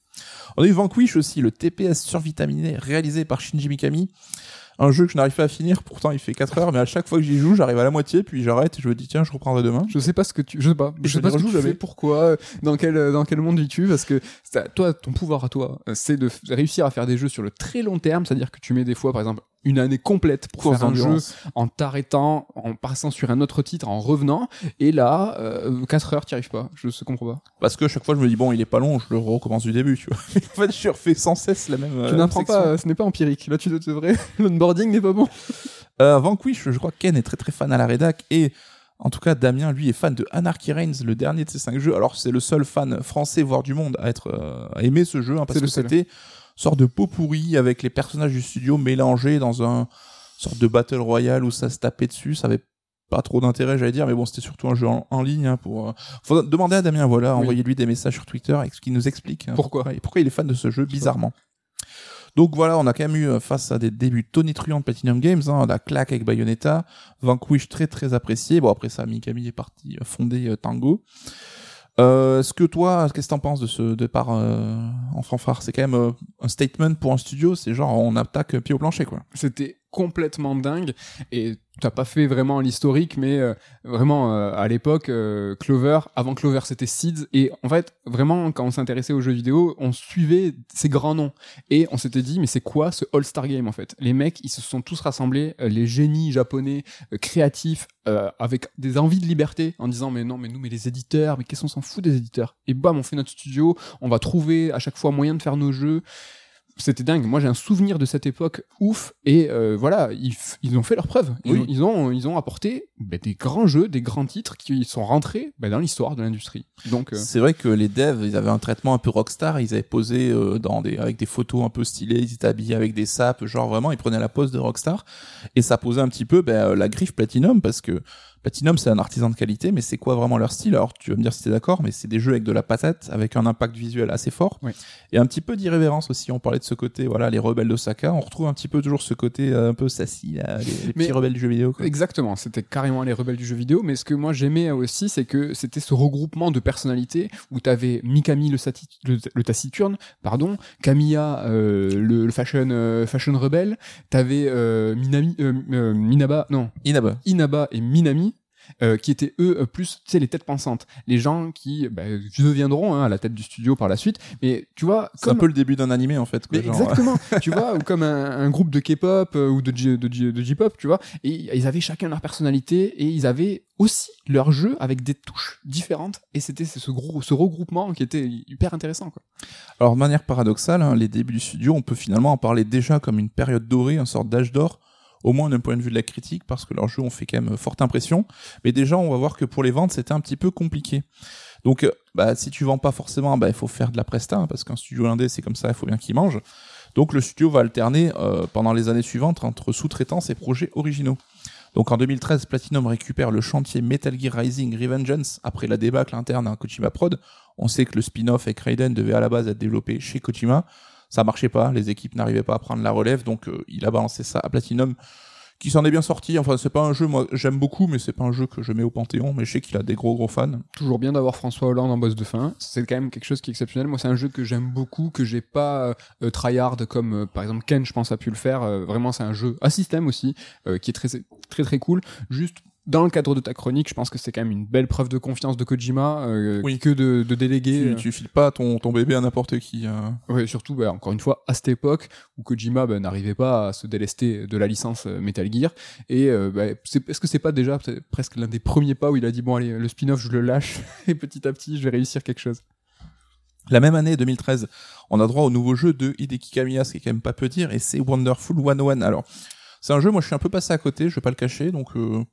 Speaker 2: On a eu Vanquish aussi, le TPS survitaminé réalisé par Shinji Mikami. Un jeu que je n'arrive pas à finir, pourtant il fait 4 heures, mais à chaque fois que j'y joue, j'arrive à la moitié, puis j'arrête et je me dis tiens, je reprendrai demain.
Speaker 1: Je sais pas ce que tu, je sais pas,
Speaker 2: Et
Speaker 1: je sais
Speaker 2: je
Speaker 1: pas ce que tu fais, pourquoi, dans quel, dans quel monde vis-tu, parce que toi, ton pouvoir à toi, euh, c'est de réussir à faire des jeux sur le très long terme, c'est-à-dire que tu mets des fois, par exemple, une année complète pour faire un jeu en t'arrêtant, en passant sur un autre titre, en revenant, et là, euh, 4 heures, t'y arrives pas, je ne comprends pas.
Speaker 2: Parce que chaque fois je me dis bon, il est pas long, je le recommence du début, tu vois. en fait, je refais sans cesse la même. euh,
Speaker 1: tu n'apprends
Speaker 2: section.
Speaker 1: pas, euh, ce n'est pas empirique, là tu devrais, l'onboarding n'est pas bon.
Speaker 2: Euh, Vanquish, je crois que Ken est très très fan à la rédac et en tout cas Damien lui est fan de Anarchy Reigns, le dernier de ces cinq jeux. Alors c'est le seul fan français voire du monde à être euh, à aimer ce jeu hein, parce que c'était sorte de pot pourri avec les personnages du studio mélangés dans un sorte de battle royale où ça se tapait dessus. Ça avait pas trop d'intérêt j'allais dire mais bon c'était surtout un jeu en, en ligne hein, pour euh, faut demander à Damien voilà
Speaker 1: Oui.
Speaker 2: envoyez-lui des messages sur Twitter et qui nous explique hein,
Speaker 1: Pourquoi
Speaker 2: et pourquoi il est fan de ce jeu bizarrement donc voilà, on a quand même eu euh, face à des débuts tonitruants de Platinum Games, hein, la claque avec Bayonetta, Vanquish très très apprécié. Bon après ça, Mikami est parti euh, fonder euh, Tango. Euh, Est-ce que toi, qu'est-ce que t'en penses de ce départ euh, en fanfare? C'est quand même euh, un statement pour un studio, c'est genre on attaque pied au plancher quoi.
Speaker 1: C'était complètement dingue et t'as pas fait vraiment l'historique mais euh, vraiment euh, à l'époque euh, Clover avant Clover c'était Seeds. Et en fait vraiment quand on s'intéressait aux jeux vidéo on suivait ces grands noms. Et on s'était dit mais c'est quoi ce All Star Game en fait? Les mecs ils se sont tous rassemblés euh, les génies japonais euh, créatifs euh, avec des envies de liberté en disant mais non mais nous mais les éditeurs mais qu'est-ce qu'on s'en fout des éditeurs? Et bam on fait notre studio on va trouver à chaque fois moyen de faire nos jeux c'était dingue. Moi, j'ai un souvenir de cette époque ouf. Et euh, voilà, ils, ils ont fait leurs preuves. Ils,
Speaker 2: Oui.
Speaker 1: ont, ils ont ils ont apporté ben, des grands jeux, des grands titres qui sont rentrés ben, dans l'histoire de l'industrie. Donc, euh,
Speaker 2: C'est vrai que les devs, ils avaient un traitement un peu rockstar, ils avaient posé euh, dans des avec des photos un peu stylées, ils étaient habillés avec des sapes, genre vraiment ils prenaient la pose de rockstar et ça posait un petit peu ben, la griffe Platinum parce que Platinum c'est un artisan de qualité, mais c'est quoi vraiment leur style? Alors tu vas me dire si t'es d'accord, mais c'est des jeux avec de la patate, avec un impact visuel assez fort
Speaker 1: Oui.
Speaker 2: et un petit peu d'irrévérence aussi. On parlait de ce côté, voilà, les rebelles d'Osaka, on retrouve un petit peu toujours ce côté euh, un peu sassy, là, les, les
Speaker 1: Mais-
Speaker 2: petits rebelles du jeu vidéo. Quoi.
Speaker 1: Exactement, c'était carrément les rebelles du jeu vidéo, mais ce que moi j'aimais aussi, c'est que c'était ce regroupement de personnalités où t'avais Mikami le, sati- le, le taciturne, pardon, Kamiya euh, le, le fashion euh, fashion rebelle, t'avais euh, Minami, Minaba, non,
Speaker 2: Inaba.
Speaker 1: Inaba et Minami. Euh, qui étaient eux euh, plus tu sais les têtes pensantes les gens qui bah, deviendront hein, à la tête du studio par la suite. Mais tu vois
Speaker 2: C'est un peu le début d'un animé en fait. Quoi,
Speaker 1: mais
Speaker 2: genre,
Speaker 1: exactement, tu vois, ou comme un, un groupe de K-pop euh, ou de, J-pop, tu vois, et ils avaient chacun leur personnalité et ils avaient aussi leur jeu avec des touches différentes. Et c'était ce, ce gros, ce regroupement qui était hyper intéressant, quoi.
Speaker 2: Alors de manière paradoxale, hein, les débuts du studio, on peut finalement en parler déjà comme une période dorée, une sorte d'âge d'or, au moins d'un point de vue de la critique, parce que leurs jeux ont fait quand même forte impression. Mais déjà, on va voir que pour les ventes, c'était un petit peu compliqué. Donc, euh, bah, si tu vends pas forcément, bah, il faut faire de la presta, hein, parce qu'un studio indé, c'est comme ça, il faut bien qu'il mange. Donc, le studio va alterner euh, pendant les années suivantes entre sous-traitance et projets originaux. Donc en 2013, Platinum récupère le chantier Metal Gear Rising Revengeance après la débâcle interne à Kojima Prod. On sait que le spin-off avec Raiden devait à la base être développé chez Kojima. Ça marchait pas, les équipes n'arrivaient pas à prendre la relève, donc euh, il a balancé ça à Platinum, qui s'en est bien sorti. Enfin, c'est pas un jeu, moi, j'aime beaucoup, mais c'est pas un jeu que je mets au Panthéon, mais je sais qu'il a des gros gros fans.
Speaker 1: Toujours bien d'avoir François Hollande en boss de fin. C'est quand même quelque chose qui est exceptionnel. Moi, c'est un jeu que j'aime beaucoup, que j'ai pas euh, tryhard comme euh, par exemple Ken, je pense, a pu le faire. Euh, vraiment, c'est un jeu à système aussi, euh, qui est très très très cool. Juste dans le cadre de ta chronique, je pense que c'est quand même une belle preuve de confiance de Kojima euh,
Speaker 2: Oui.
Speaker 1: que de, de déléguer.
Speaker 2: Tu,
Speaker 1: euh,
Speaker 2: tu files pas ton, ton bébé à n'importe qui. euh.
Speaker 1: Ouais, surtout, bah, encore une fois, à cette époque où Kojima bah, n'arrivait pas à se délester de la licence euh, Metal Gear. Et euh, bah, c'est- est-ce que c'est pas déjà presque l'un des premiers pas où il a dit bon allez, le spin-off je le lâche et petit à petit je vais réussir quelque chose?
Speaker 2: La même année, 2013, on a droit au nouveau jeu de Hideki Kamiya, ce qui est quand même pas peu dire, et c'est Wonderful 101. Alors, c'est un jeu, moi je suis un peu passé à côté, je vais pas le cacher, donc euh,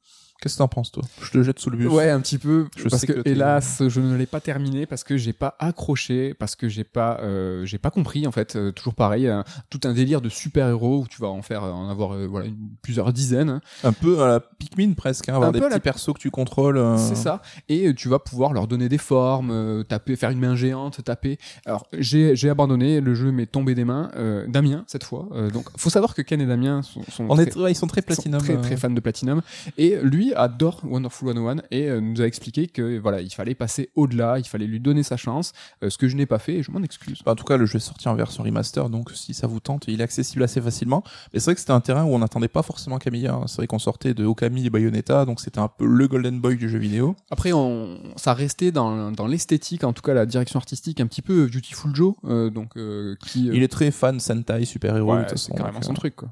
Speaker 2: qu'est-ce que t'en penses toi? Je te jette sous le bus.
Speaker 1: Ouais, un petit peu.
Speaker 2: Je
Speaker 1: parce
Speaker 2: sais
Speaker 1: que, hélas, je ne l'ai pas terminé parce que j'ai pas accroché, parce que j'ai pas, euh, j'ai pas compris en fait. euh, toujours pareil, tout un délire de super-héros où tu vas en faire, euh, en avoir euh, voilà une- plusieurs dizaines.
Speaker 2: Un peu à la Pikmin presque, hein, avoir
Speaker 1: Un
Speaker 2: des
Speaker 1: peu
Speaker 2: petits
Speaker 1: la-
Speaker 2: persos que tu contrôles. euh.
Speaker 1: C'est ça. Et euh, tu vas pouvoir leur donner des formes, euh, taper, faire une main géante, taper. Alors j'ai j'ai abandonné, le jeu m'est tombé des mains. Euh, Damien cette fois. Euh, donc faut savoir que Ken et Damien sont, sont
Speaker 2: On
Speaker 1: très,
Speaker 2: est, ouais, ils sont très
Speaker 1: sont
Speaker 2: platinum.
Speaker 1: très, très fans de Platinum. Et lui adore Wonderful 101 et euh, nous a expliqué que voilà il fallait passer au-delà, il fallait lui donner sa chance. euh, ce que je n'ai pas fait et je m'en excuse.
Speaker 2: Bah, en tout cas, le jeu est sorti en version remaster, donc si ça vous tente, il est accessible assez facilement. Mais c'est vrai que c'était un terrain où on n'attendait pas forcément Camilla. hein. C'est vrai qu'on sortait de Okami et Bayonetta, donc c'était un peu le Golden Boy du jeu vidéo.
Speaker 1: Après, on, ça restait dans, dans l'esthétique, en tout cas la direction artistique, un petit peu Beautiful Joe, euh, donc euh, qui. euh,
Speaker 2: Il est très fan Sentai, super-héros,
Speaker 1: ouais, c'est carrément son truc quoi.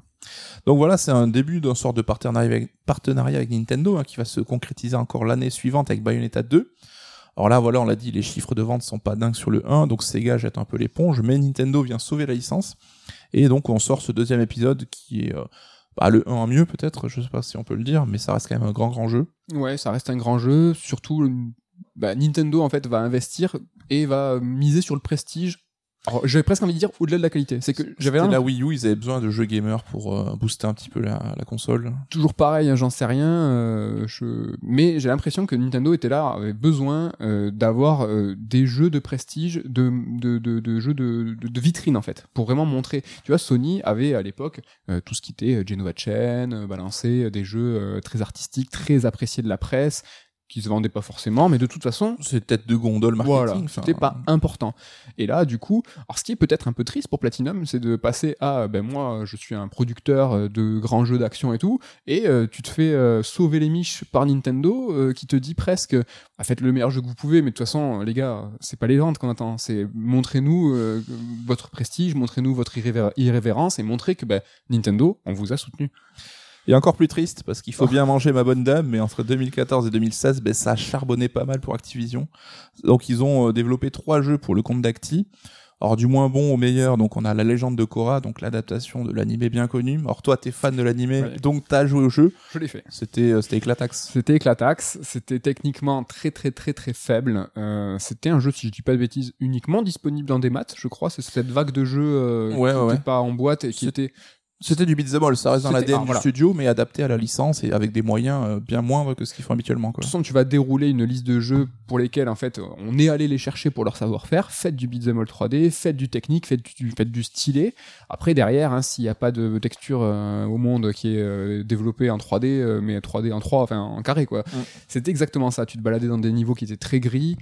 Speaker 2: Donc voilà, c'est un début d'un sort de partenariat avec, Nintendo hein, qui va se concrétiser encore l'année suivante avec Bayonetta 2. Alors là, voilà, on l'a dit, les chiffres de vente sont pas dingues sur le 1, donc Sega jette un peu l'éponge, mais Nintendo vient sauver la licence. Et donc on sort ce deuxième épisode qui est euh, bah, le 1 en mieux peut-être, je sais pas si on peut le dire, mais ça reste quand même un grand grand jeu.
Speaker 1: Ouais, ça reste un grand jeu. Surtout, bah, Nintendo en fait va investir et va miser sur le prestige. Alors, j'avais presque envie de dire au-delà de la qualité. C'est que j'avais un-
Speaker 2: la Wii U, ils avaient besoin de jeux gamers pour euh, booster un petit peu la, la console.
Speaker 1: toujours pareil, hein, j'en sais rien. euh, je... Mais j'ai l'impression que Nintendo était là, avait besoin euh, d'avoir euh, des jeux de prestige, de, de, de, de jeux de, de, de vitrine en fait, pour vraiment montrer. Tu vois, Sony avait à l'époque tout ce qui était Genova Chain, balancé euh, des jeux très artistiques, très appréciés de la presse, qui se vendaient pas forcément, mais de toute façon,
Speaker 2: C'est tête de gondole marketing.
Speaker 1: voilà, c'était pas important. Et là, du coup, alors ce qui est peut-être un peu triste pour Platinum, c'est de passer à, ben moi, je suis un producteur euh, de grands jeux d'action et tout, et euh, tu te fais euh, sauver les miches par Nintendo, euh, qui te dit presque, ah, faites le meilleur jeu que vous pouvez, mais de toute façon, les gars, c'est pas les ventes qu'on attend, c'est montrez-nous euh, votre prestige, montrez-nous votre irrévér- irrévérence, et montrez que ben, Nintendo, on vous a soutenu.
Speaker 2: Et encore plus triste, parce qu'il faut
Speaker 1: Oh.
Speaker 2: bien manger ma bonne dame, mais entre 2014 et 2016, ben, ça a charbonné pas mal pour Activision. Donc ils ont euh, développé trois jeux pour le compte d'Acti. Alors du moins bon au meilleur, donc on a La Légende de Korra, donc l'adaptation de l'animé bien connu. Alors toi t'es fan de l'animé,
Speaker 1: Ouais.
Speaker 2: donc t'as joué au jeu.
Speaker 1: Je l'ai fait.
Speaker 2: C'était euh, c'était éclatax.
Speaker 1: C'était Éclatax, c'était techniquement très très très très faible. Euh, c'était un jeu, si je dis pas de bêtises, uniquement disponible dans des maths, je crois. C'est cette vague de jeux euh,
Speaker 2: Ouais,
Speaker 1: qui n'était
Speaker 2: ouais.
Speaker 1: pas en boîte et qui était
Speaker 2: C'était du beat'em all, ça reste dans l'ADN
Speaker 1: ah,
Speaker 2: du
Speaker 1: voilà.
Speaker 2: studio, mais adapté à la licence et avec des moyens euh, bien moindres que ce qu'ils font habituellement. Quoi.
Speaker 1: De toute façon, tu vas dérouler une liste de jeux pour lesquels, en fait, on est allé les chercher pour leur savoir-faire. Faites du beat'em all 3D, faites du technique, faites du, faites du stylé. Après, derrière, hein, s'il n'y a pas de texture euh, au monde qui est euh, développée en 3D, euh, mais 3D en 3, enfin en carré, quoi.
Speaker 2: Mm.
Speaker 1: C'était exactement ça. Tu te baladais dans des niveaux qui étaient très gris.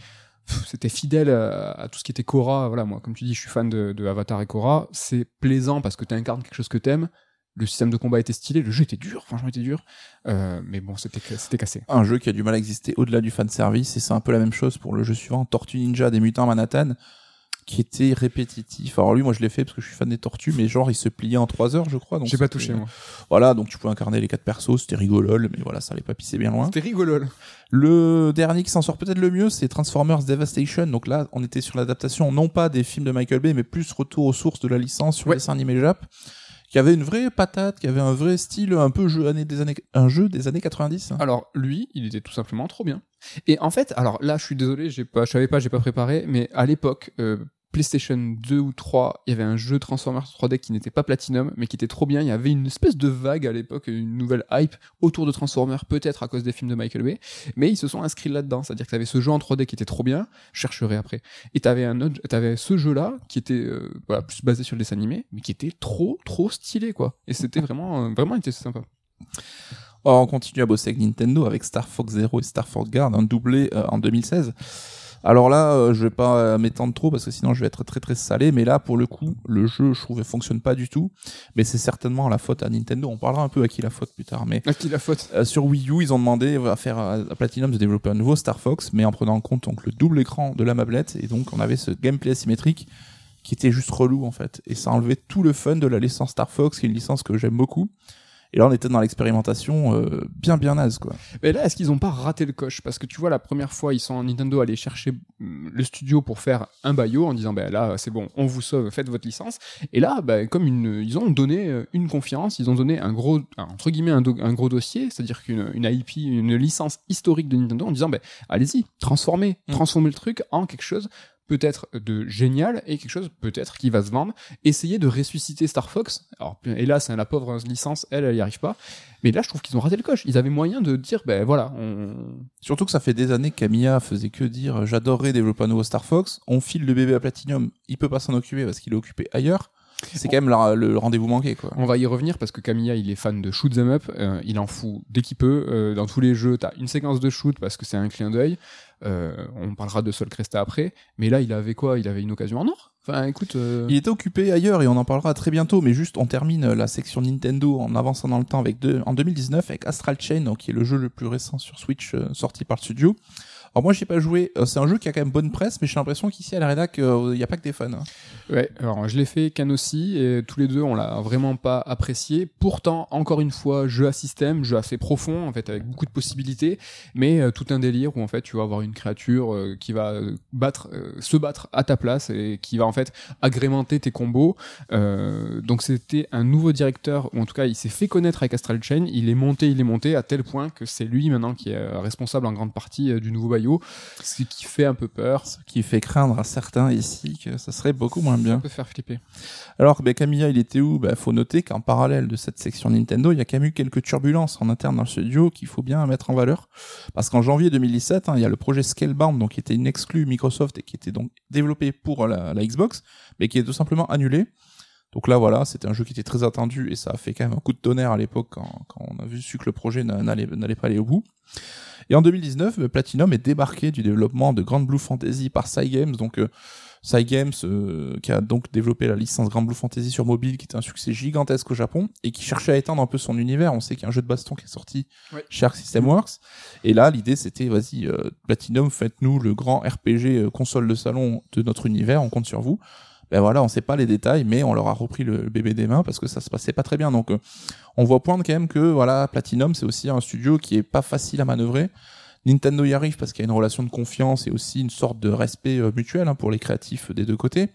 Speaker 1: C'était fidèle à, à tout ce qui était Korra. Voilà, moi, comme tu dis, je suis fan de, Avatar et Korra. C'est plaisant parce que tu incarnes quelque chose que t'aimes. Le système de combat était stylé, le jeu était dur, franchement, était dur. Euh, mais bon, c'était c'était cassé.
Speaker 2: un jeu qui a du mal à exister au-delà du fan service et c'est un peu la même chose pour le jeu suivant Tortue Ninja des Mutants Manhattan qui était répétitif alors lui moi je l'ai fait parce que je suis fan des tortues mais genre il se pliait en 3 heures je crois donc
Speaker 1: J'ai pas touché, moi.
Speaker 2: voilà donc tu pouvais incarner les quatre persos c'était rigolol mais voilà ça allait pas pisser bien loin
Speaker 1: C'était rigolo. là.
Speaker 2: le dernier qui s'en sort peut-être le mieux c'est Transformers Devastation donc là on était sur l'adaptation non pas des films de Michael Bay mais plus retour aux sources de la licence sur
Speaker 1: Ouais.
Speaker 2: le dessin animé Jap qui avait une vraie patate qui avait un vrai style un peu jeu années des années un jeu des années 90
Speaker 1: Alors lui, il était tout simplement trop bien. Et en fait, alors là, je suis désolé, j'ai pas, je savais pas, j'ai pas préparé, mais à l'époque, euh, PlayStation 2 ou 3, il y avait un jeu Transformers 3D qui n'était pas Platinum, mais qui était trop bien. Il y avait une espèce de vague à l'époque, une nouvelle hype autour de Transformers, peut-être à cause des films de Michael Bay, mais ils se sont inscrits là-dedans. C'est-à-dire que t'avais ce jeu en 3D qui était trop bien, je chercherai après. Et t'avais un autre, t'avais ce jeu-là qui était euh, voilà, plus basé sur le dessin animé, mais qui était trop, trop stylé, quoi. Et c'était vraiment, euh, vraiment, était sympa.
Speaker 2: Oh, on continue à bosser avec Nintendo avec Star Fox Zero et Star Fox Guard, un doublé euh, en 2016. Alors là, euh, je vais pas euh, m'étendre trop parce que sinon je vais être très très salé. Mais là, pour le coup, le jeu, je trouve, ne fonctionne pas du tout. Mais c'est certainement la faute à Nintendo. On parlera un peu à qui la faute plus tard. Mais
Speaker 1: À qui la faute?
Speaker 2: euh, sur Wii U, ils ont demandé à faire à Platinum de développer un nouveau Star Fox, mais en prenant en compte donc le double écran de la mablette et donc on avait ce gameplay asymétrique qui était juste relou en fait. Et ça enlevait tout le fun de la licence Star Fox, qui est une licence que j'aime beaucoup. Et là, on était dans l'expérimentation euh, bien bien naze quoi.
Speaker 1: Mais là, est-ce qu'ils ont pas raté le coche? Parce que tu vois, la première fois, ils sont Nintendo allés chercher hum, le studio pour faire un bayo en disant, ben là, c'est bon, on vous sauve, faites votre licence. Et là, ben, comme une, ils ont donné euh, une confiance, ils ont donné un gros, entre guillemets, un, do- un gros dossier, c'est-à-dire qu'une une IP, une licence historique de Nintendo, en disant, ben, allez-y, transformez,
Speaker 2: Mm.
Speaker 1: transformez le truc en quelque chose peut-être de génial et quelque chose peut-être qui va se vendre. Essayez de ressusciter Star Fox. Alors hélas, hein, la pauvre licence, elle, elle y arrive pas. Mais là, je trouve qu'ils ont raté le coche. Ils avaient moyen de dire, ben voilà,
Speaker 2: Surtout que ça fait des années que Camilla faisait que dire euh, j'adorerais développer un nouveau Star Fox. On file le bébé à Platinum, il peut pas s'en occuper parce qu'il est occupé ailleurs. C'est quand même le rendez-vous manqué quoi.
Speaker 1: On va y revenir parce que Camilla, il est fan de shoot 'em up. euh, il en fout dès qu'il peut. Euh, dans tous les jeux, t'as une séquence de shoot parce que c'est un clin d'œil. Euh, on parlera de Sol Cresta après. Mais là, il avait quoi? Il avait une occasion en or? Enfin, écoute.
Speaker 2: Il était occupé ailleurs et on en parlera très bientôt, mais juste on termine la section Nintendo en avançant dans le temps avec deux, en 2019 avec Astral Chain, donc, qui est le jeu le plus récent sur Switch sorti par le studio. Alors moi j'ai pas joué, euh, c'est un jeu qui a quand même bonne presse, mais j'ai l'impression qu'ici à la rédac il y a pas que des fans. hein.
Speaker 1: Ouais, alors je l'ai fait Can aussi, et tous les deux on l'a vraiment pas apprécié. Pourtant, encore une fois, jeu à système, jeu assez profond en fait, avec beaucoup de possibilités, mais euh, tout un délire où en fait tu vas avoir une créature euh, qui va battre, se battre à ta place et qui va en fait agrémenter tes combos. Donc c'était un nouveau directeur, ou en tout cas il s'est fait connaître avec Astral Chain, il est monté, il est monté à tel point que c'est lui maintenant qui est responsable en grande partie du nouveau Ce qui fait un peu peur.
Speaker 2: Ce qui fait craindre à certains ici que ça serait beaucoup moins
Speaker 1: Ça
Speaker 2: bien.
Speaker 1: peut faire flipper.
Speaker 2: Alors ben, Camilla il était où? Ben faut noter qu'en parallèle de cette section Nintendo, il y a quand même eu quelques turbulences en interne dans le studio qu'il faut bien mettre en valeur. Parce qu'en janvier 2017, hein, il y a le projet Scalebound, donc qui était une exclue Microsoft et qui était donc développé pour la, la Xbox, mais qui est tout simplement annulé. Donc là voilà, c'était un jeu qui était très attendu et ça a fait quand même un coup de tonnerre à l'époque quand, quand on a vu su que le projet n'a- n'allait pas aller au bout. Et en 2019, euh, Platinum est débarqué du développement de Grand Blue Fantasy par Cygames, donc euh, Cygames euh, qui a donc développé la licence Grand Blue Fantasy sur mobile, qui était un succès gigantesque au Japon et qui cherchait à étendre un peu son univers. On sait qu'il y a un jeu de baston qui est sorti
Speaker 1: Ouais.
Speaker 2: chez Arc System Works. Et là, l'idée c'était, vas-y, euh, Platinum, faites-nous le grand RPG euh, console de salon de notre univers, on compte sur vous. Ben voilà, on sait pas les détails, mais on leur a repris le, bébé des mains parce que ça se passait pas très bien. Donc, euh, on voit poindre quand même que voilà, Platinum, c'est aussi un studio qui est pas facile à manœuvrer. Nintendo y arrive parce qu'il y a une relation de confiance et aussi une sorte de respect euh, mutuel hein, pour les créatifs des deux côtés.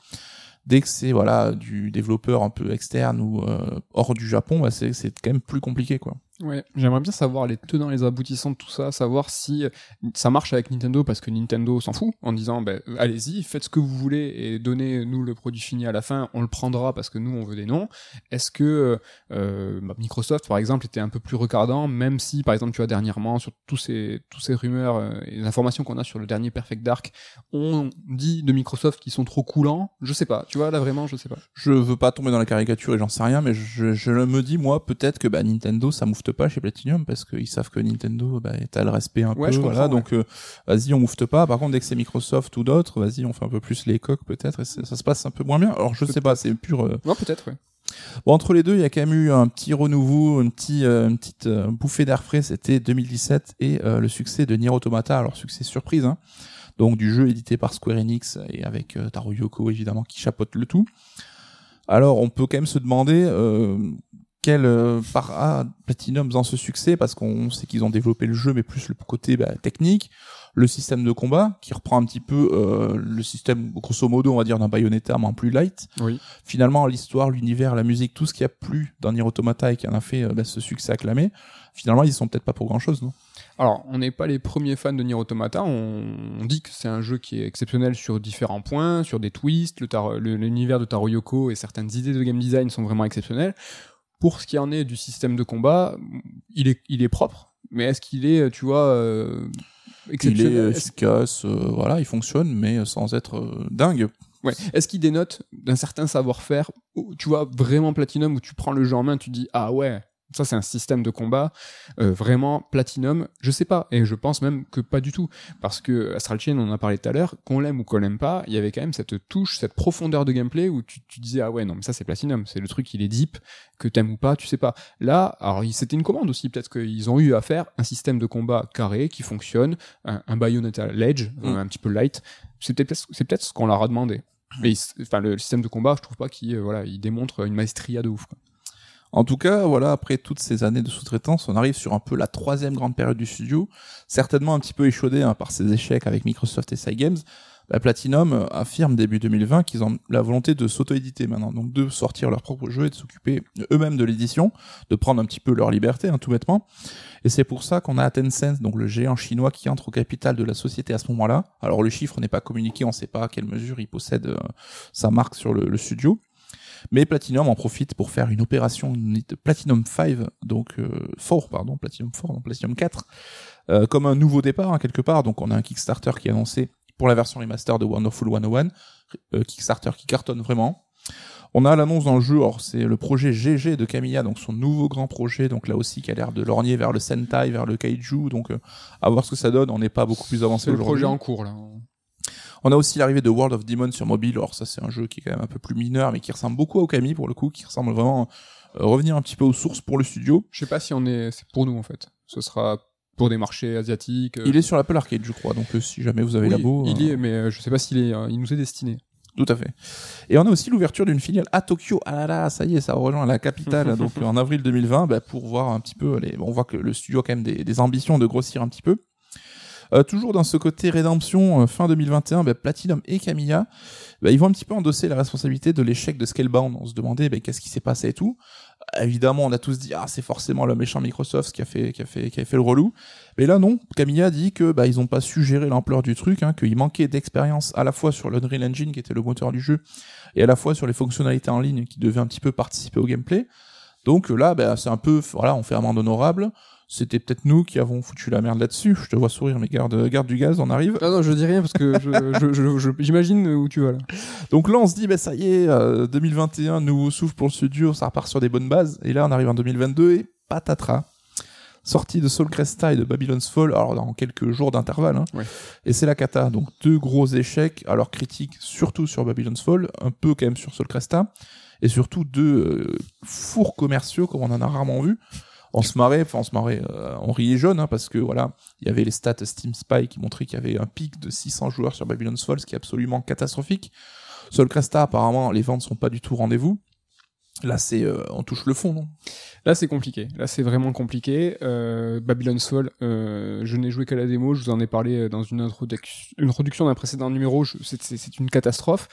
Speaker 2: Dès que c'est voilà du développeur un peu externe ou euh, hors du Japon, c'est c'est quand même plus compliqué quoi.
Speaker 1: Ouais, j'aimerais bien savoir les tenants, les aboutissants de tout ça, savoir si euh, ça marche avec Nintendo parce que Nintendo s'en fout en disant ben allez-y, faites ce que vous voulez et donnez-nous le produit fini à la fin, on le prendra parce que nous on veut des noms. Est-ce que euh, bah, Microsoft par exemple était un peu plus regardant, même si par exemple tu vois dernièrement sur tous ces tous ces rumeurs euh, et les informations qu'on a sur le dernier Perfect Dark, on dit de Microsoft qu'ils sont trop coulants? Je sais pas, tu vois là vraiment je sais pas.
Speaker 2: Je veux pas tomber dans la caricature et j'en sais rien, mais je, je me dis moi peut-être que bah, Nintendo ça moufte pas chez Platinum parce qu'ils savent que Nintendo bah, t'as le respect un
Speaker 1: Ouais,
Speaker 2: peu,
Speaker 1: je
Speaker 2: voilà. Donc euh, vas-y on moufte pas. Par contre dès que c'est Microsoft ou d'autres, vas-y on fait un peu plus les coques peut-être et ça se passe un peu moins bien. Alors je sais pas, c'est pur. euh,
Speaker 1: Non peut-être ouais.
Speaker 2: Bon, entre les deux, il y a quand même eu un petit renouveau, une, petit, euh, une petite euh, bouffée d'air frais, c'était 2017, et euh, le succès de Nier Automata, alors succès surprise, hein, donc du jeu édité par Square Enix, et avec Taro Yoko, évidemment, qui chapeaute le tout. Alors, on peut quand même se demander quel euh, part a Platinum dans ce succès, parce qu'on sait qu'ils ont développé le jeu, mais plus le côté bah, technique, le système de combat, qui reprend un petit peu euh, le système, grosso modo, on va dire, d'un Bayonetta, mais en plus light
Speaker 1: Oui.
Speaker 2: finalement l'histoire, l'univers, la musique, tout ce qui a plu dans Nier Automata et qui en a fait euh, bah, ce succès acclamé, finalement ils sont peut-être pas pour grand chose, non?
Speaker 1: Alors, on n'est pas les premiers fans de Nier Automata. On, on dit que c'est un jeu qui est exceptionnel sur différents points, sur des twists. L'univers de Taro Yoko et certaines idées de game design sont vraiment exceptionnelles. Pour ce qui en est du système de combat, il est, il est propre. Mais est-ce qu'il est, tu vois, euh,
Speaker 2: Il
Speaker 1: exceptionnel?
Speaker 2: Est
Speaker 1: Est-ce-
Speaker 2: efficace, euh, voilà, il fonctionne, mais sans être euh, dingue.
Speaker 1: ouais. Est-ce qu'il dénote d'un certain savoir-faire Tu vois, vraiment Platinum, où tu prends le jeu en main, tu dis, ah ouais, ça c'est un système de combat euh, vraiment platinum. Je sais pas, et je pense même que pas du tout, parce que Astral Chain, on en a parlé tout à l'heure, qu'on l'aime ou qu'on l'aime pas, il y avait quand même cette touche, cette profondeur de gameplay où tu, tu disais ah ouais non mais ça c'est platinum, c'est le truc il est deep, que t'aimes ou pas, tu sais pas. Là, alors c'était une commande aussi, peut-être qu'ils ont eu à faire un système de combat carré qui fonctionne, un, un Bayonetta Ledge,
Speaker 2: Mm.
Speaker 1: un petit peu light. C'est peut-être c'est peut-être ce qu'on leur a demandé. Mais il- enfin le système de combat, je trouve pas qu'il euh, voilà, il démontre une maestria de ouf. Quoi.
Speaker 2: En tout cas, voilà, après toutes ces années de sous-traitance, on arrive sur un peu la troisième grande période du studio, certainement un petit peu échaudé hein, par ses échecs avec Microsoft et Cygames. Bah, Platinum euh, affirme début 2020 qu'ils ont la volonté de s'auto-éditer maintenant, donc de sortir leur propre jeu et de s'occuper eux-mêmes de l'édition, de prendre un petit peu leur liberté, hein, tout bêtement. Et c'est pour ça qu'on a Tencent, donc le géant chinois qui entre au capital de la société à ce moment-là. Alors le chiffre n'est pas communiqué, on ne sait pas à quelle mesure il possède euh, sa marque sur le studio. Mais Platinum en profite pour faire une opération Platinum 5, donc euh, 4, pardon, Platinum 4, non, Platinum 4, euh, comme un nouveau départ hein, quelque part. Donc on a un Kickstarter qui est annoncé pour la version remaster de Wonderful 101, euh, Kickstarter qui cartonne vraiment. On a l'annonce d'un jeu, alors c'est le projet GG de Camilla, donc son nouveau grand projet, donc là aussi qui a l'air de lorgner vers le Sentai, vers le Kaiju, donc euh, à voir ce que ça donne, on n'est pas beaucoup plus avancé
Speaker 1: C'est le
Speaker 2: aujourd'hui.
Speaker 1: projet en cours là.
Speaker 2: On a aussi l'arrivée de World of Demon sur mobile. Alors ça, c'est un jeu qui est quand même un peu plus mineur, mais qui ressemble beaucoup à Okami pour le coup, qui ressemble vraiment euh, revenir un petit peu aux sources pour le studio.
Speaker 1: Je sais pas si on est c'est pour nous en fait. Ce sera pour des marchés asiatiques. euh,
Speaker 2: Il est sur l'Apple Arcade, je crois. Donc euh, si jamais vous avez
Speaker 1: oui,
Speaker 2: labo,
Speaker 1: il
Speaker 2: euh,
Speaker 1: y est, mais euh, je sais pas s'il est, euh, il nous est destiné.
Speaker 2: tout à fait. Et on a aussi l'ouverture d'une filiale à Tokyo. Ah là là, ça y est, ça rejoint la capitale. donc en avril 2020, bah, pour voir un petit peu. Les... bon, on voit que le studio a quand même des, des ambitions de grossir un petit peu. Euh, toujours dans ce côté rédemption, euh, fin 2021, bah, Platinum et Camilla, bah, ils vont un petit peu endosser la responsabilité de l'échec de Scalebound. On se demandait bah, qu'est-ce qui s'est passé et tout. Évidemment, on a tous dit ah c'est forcément le méchant Microsoft qui a fait qui a fait le relou. Mais là non, Camilla dit que bah ils ont pas su gérer l'ampleur du truc, hein, qu'il manquait d'expérience à la fois sur l'Unreal Engine qui était le moteur du jeu et à la fois sur les fonctionnalités en ligne qui devaient un petit peu participer au gameplay. Donc là, bah, c'est un peu, voilà, on fait amende honorable. C'était peut-être nous qui avons foutu la merde là-dessus. Je te vois sourire, mais garde, garde du gaz, on arrive.
Speaker 1: Non non, je dis rien parce que je- je- je- je- j'imagine où tu vas là.
Speaker 2: Donc là, on se dit, bah, ça y est, euh, 2021, nouveau souffle pour le studio, ça repart sur des bonnes bases. Et là, on arrive en 2022 et patatras. Sortie de Soul Cresta et de Babylon's Fall, alors dans quelques jours d'intervalle. Hein.
Speaker 1: Ouais.
Speaker 2: Et c'est la cata. Donc deux gros échecs, alors critiques surtout sur Babylon's Fall, un peu quand même sur Soul Cresta, et surtout deux euh, fours commerciaux comme on en a rarement vu. On se marrait, enfin on se marrait, euh, on riait jaune, hein, parce que voilà, il y avait les stats Steam Spy qui montraient qu'il y avait un pic de 600 joueurs sur Babylon's Fall, ce qui est absolument catastrophique. Soul Cresta, apparemment, les ventes sont pas du tout rendez-vous. Là, c'est, euh, on touche le fond, non?
Speaker 1: Là, c'est compliqué. Là, c'est vraiment compliqué. Euh, Babylon's Fall, euh, je n'ai joué qu'à la démo. Je vous en ai parlé dans une, introduc- une introduction d'un précédent numéro. C'est une catastrophe.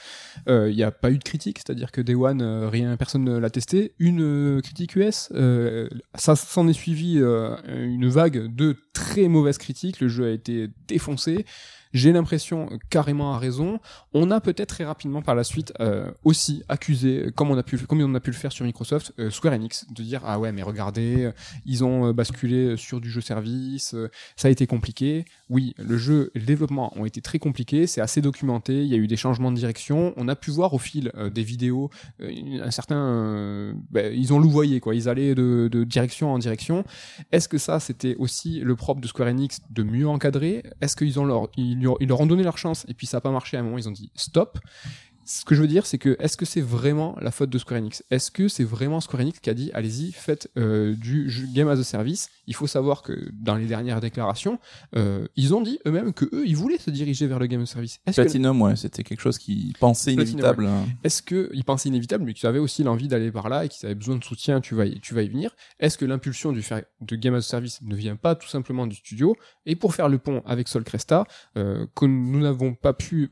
Speaker 1: Euh, Il n'y a pas eu de critique, c'est-à-dire que Day One, euh, rien, personne ne l'a testé. Une euh, critique US, euh, ça s'en est suivi euh, une vague de très mauvaises critiques. Le jeu a été défoncé. J'ai l'impression, carrément à raison, on a peut-être très rapidement par la suite euh, aussi accusé, comme on a pu, comme on a pu le faire sur Microsoft, euh, Square Enix, de dire ah ouais mais regardez, euh, ils ont basculé sur du jeu service, ça a été compliqué. Oui, le jeu le développement ont été très compliqués, c'est assez documenté, il y a eu des changements de direction, on a pu voir au fil des vidéos un certain, ben, ils ont louvoyé quoi, ils allaient de, direction en direction. Est-ce que ça c'était aussi le propre de Square Enix de mieux encadrer? Est-ce qu'ils ont leur, ils, ils leur ont donné leur chance et puis ça a pas marché à un moment ils ont dit stop ce que je veux dire, c'est que est-ce que c'est vraiment la faute de Square Enix? Est-ce que c'est vraiment Square Enix qui a dit allez-y, faites euh, du jeu- game as a service? Il faut savoir que dans les dernières déclarations, euh, ils ont dit eux-mêmes que eux, ils voulaient se diriger vers le game as a service. Que,
Speaker 2: Platinum, ouais, c'était quelque chose qui pensait
Speaker 1: Platinum,
Speaker 2: inévitable. hein.
Speaker 1: est-ce que ils pensaient inévitable, mais qu'ils avaient aussi l'envie d'aller par là et qu'ils avaient besoin de soutien Tu vas, y, tu vas y venir? Est-ce que l'impulsion du faire de game as a service ne vient pas tout simplement du studio? Et pour faire le pont avec Sol Cresta, euh, que nous n'avons pas pu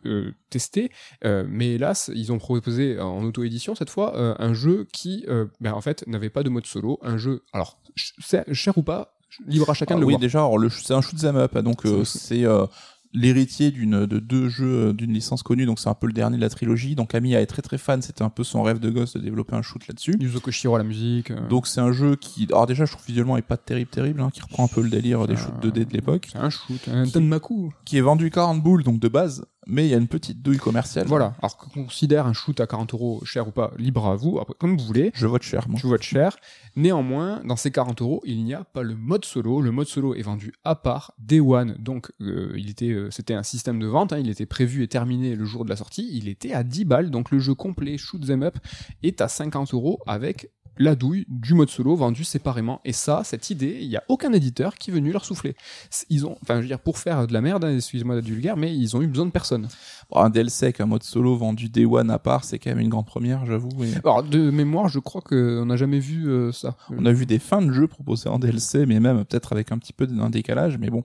Speaker 1: tester, mais hélas, ils ont proposé en auto-édition cette fois euh, un jeu qui, euh, ben, en fait, n'avait pas de mode solo. Un jeu, alors, cher ou pas, libre à chacun
Speaker 2: Ah
Speaker 1: de le
Speaker 2: oui,
Speaker 1: voir.
Speaker 2: déjà, c'est un shoot 'em up, hein, donc
Speaker 1: C'est
Speaker 2: euh, euh, l'héritier d'une de deux jeux euh, d'une licence connue, donc c'est un peu le dernier de la trilogie. Donc Camille est très très fan, c'était un peu son rêve de gosse de développer un shoot là-dessus.
Speaker 1: Yuzo Koshiro à la musique. euh,
Speaker 2: Donc c'est un jeu qui, alors déjà, je trouve visuellement est pas terrible terrible, hein, qui reprend un peu le délire des
Speaker 1: Euh,
Speaker 2: shoots 2D de l'époque,
Speaker 1: c'est un shoot, un
Speaker 2: qui-
Speaker 1: Tenmaku.
Speaker 2: qui est vendu 40 boules donc de base, mais il y a une petite douille commerciale.
Speaker 1: Voilà. Alors qu'on considère un shoot à 40 euros cher ou pas, libre à vous, après, comme vous voulez.
Speaker 2: Je vote cher, moi.
Speaker 1: Je vote cher. Néanmoins, dans ces 40 euros, il n'y a pas le mode solo. Le mode solo est vendu à part, Day One. Donc, euh, il était, euh, c'était un système de vente. hein, il était prévu et terminé le jour de la sortie. Il était à 10 balles. Donc, le jeu complet Shoot Them Up est à 50 euros avec la douille du mode solo vendu séparément. Et ça, cette idée, il n'y a aucun éditeur qui est venu leur souffler. Ils ont, enfin, je veux dire, pour faire de la merde, hein, excusez-moi d'être vulgaire, mais ils ont eu besoin de personne.
Speaker 2: Bon, un DLC avec un mode solo vendu Day One à part, c'est quand même une grande première, j'avoue. et
Speaker 1: Alors, de mémoire, je crois qu'on n'a jamais vu euh, ça.
Speaker 2: On a vu des fins de jeu proposées en DLC, mais même peut-être avec un petit peu d'un décalage, mais bon.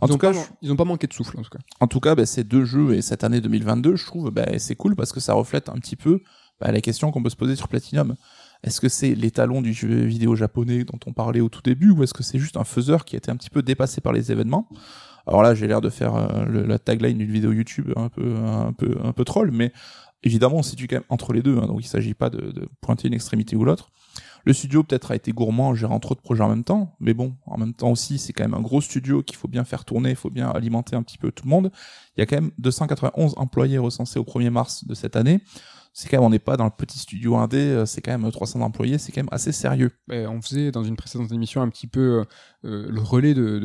Speaker 2: En
Speaker 1: Ils
Speaker 2: tout cas,
Speaker 1: pas, ils ont pas manqué de souffle, en tout cas.
Speaker 2: En tout cas, bah, ces deux jeux et cette année 2022, je trouve, bah, c'est cool parce que ça reflète un petit peu bah, la question qu'on peut se poser sur Platinum. Est-ce que c'est l'étalon du jeu vidéo japonais dont on parlait au tout début, ou est-ce que c'est juste un faiseur qui a été un petit peu dépassé par les événements? Alors là, j'ai l'air de faire euh, la tagline d'une vidéo YouTube un peu, un peu, un peu troll, mais évidemment, on se situe quand même entre les deux, hein, donc il s'agit pas de, de pointer une extrémité ou l'autre. Le studio peut-être a été gourmand en gérant trop de projets en même temps, mais bon, en même temps aussi, c'est quand même un gros studio qu'il faut bien faire tourner, il faut bien alimenter un petit peu tout le monde. Il y a quand même 291 employés recensés au 1er mars de cette année. C'est quand même, on n'est pas dans le petit studio indé, euh, c'est quand même 300 employés, c'est quand même assez sérieux.
Speaker 1: Ben, on faisait dans une précédente émission un petit peu euh, le relais de,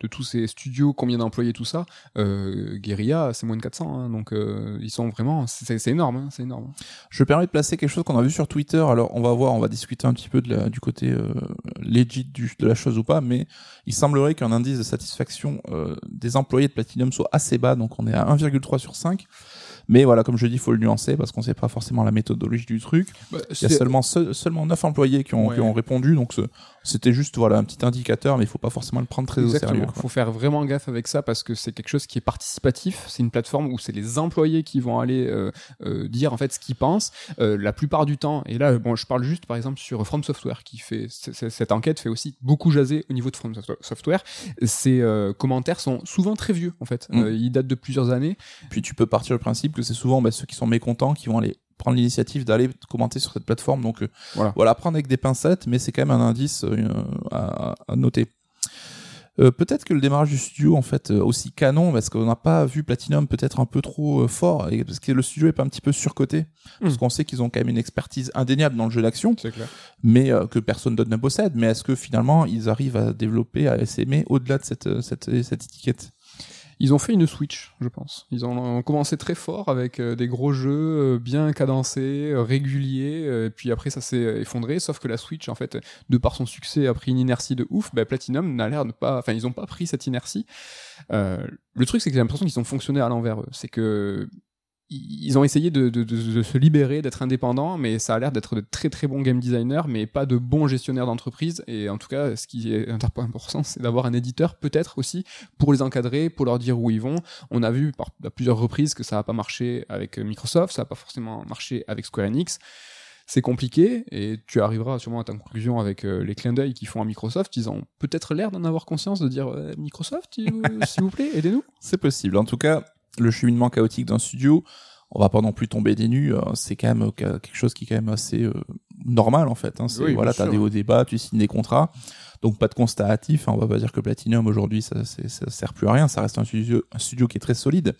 Speaker 1: de, tous ces studios, combien d'employés, tout ça. Euh, Guerilla, c'est moins de 400, hein, donc euh, ils sont vraiment, c'est énorme, hein, c'est énorme.
Speaker 2: Je me permets de placer quelque chose qu'on a vu sur Twitter. Alors, on va voir, on va discuter un petit peu de la- du côté euh, legit du, de la chose ou pas, mais il semblerait qu'un indice de satisfaction euh, des employés de Platinum soit assez bas, donc on est à 1,3 sur 5. Mais voilà, comme je dis, il faut le nuancer parce qu'on sait pas forcément la méthodologie du truc. Il y a seulement se- seulement 9 employés qui ont,
Speaker 1: Ouais.
Speaker 2: qui ont répondu, donc ce- c'était juste voilà un petit indicateur, mais il faut pas forcément le prendre très au sérieux.
Speaker 1: Il faut faire vraiment gaffe avec ça parce que c'est quelque chose qui est participatif. C'est une plateforme où c'est les employés qui vont aller euh, euh, dire en fait ce qu'ils pensent. Euh, la plupart du temps, et là, bon, je parle juste par exemple sur From Software qui fait cette enquête fait aussi beaucoup jaser au niveau de From Software- Software. Ces euh, commentaires sont souvent très vieux en fait.
Speaker 2: Mm.
Speaker 1: Euh, ils datent de plusieurs années.
Speaker 2: Puis tu peux partir du principe que c'est souvent bah, ceux qui sont mécontents qui vont aller prendre l'initiative d'aller commenter sur cette plateforme. Donc euh,
Speaker 1: Voilà.
Speaker 2: voilà, prendre avec des pincettes, mais c'est quand même un indice euh, à, à noter. Euh, peut-être que le démarrage du studio en fait euh, aussi canon parce qu'on n'a pas vu Platinum peut-être un peu trop euh, fort et parce que le studio est pas un petit peu surcoté parce
Speaker 1: Mm.
Speaker 2: qu'on sait qu'ils ont quand même une expertise indéniable dans le jeu d'action mais que personne d'autre ne possède mais est-ce que finalement ils arrivent à développer à s'aimer au-delà de cette, cette, cette étiquette?
Speaker 1: Ils ont fait une Switch, je pense. Ils ont, commencé très fort avec euh, des gros jeux euh, bien cadencés, euh, réguliers, et puis après ça s'est effondré. Sauf que la Switch, en fait, de par son succès, a pris une inertie de ouf. Bah, Platinum n'a l'air de pas, enfin, ils ont pas pris cette inertie. Euh, le truc, c'est que j'ai l'impression qu'ils ont fonctionné à l'envers. C'est que ils ont essayé de, de- de- de se libérer, d'être indépendants, mais ça a l'air d'être de très très bons game designers, mais pas de bons gestionnaires d'entreprise. Et en tout cas, ce qui est important, c'est d'avoir un éditeur, peut-être aussi, pour les encadrer, pour leur dire où ils vont. On a vu par, à plusieurs reprises que ça n'a pas marché avec Microsoft, ça n'a pas forcément marché avec Square Enix. C'est compliqué et tu arriveras sûrement à ta conclusion avec euh, les clins d'œil qu'ils font à Microsoft. Ils ont peut-être l'air d'en avoir conscience de dire euh, Microsoft, s'il vous- s'il vous plaît, aidez-nous.
Speaker 2: C'est possible. En tout cas, le cheminement chaotique d'un studio, on va pas non plus tomber des nues. euh, c'est quand même euh, quelque chose qui est quand même assez euh, normal en fait. Hein. C'est
Speaker 1: Oui,
Speaker 2: voilà, t'as des hauts débats, tu signes des contrats, donc pas de constat hâtif. hein. On va pas dire que Platinum aujourd'hui ça, ça sert plus à rien. Ça reste un studio, un studio qui est très solide.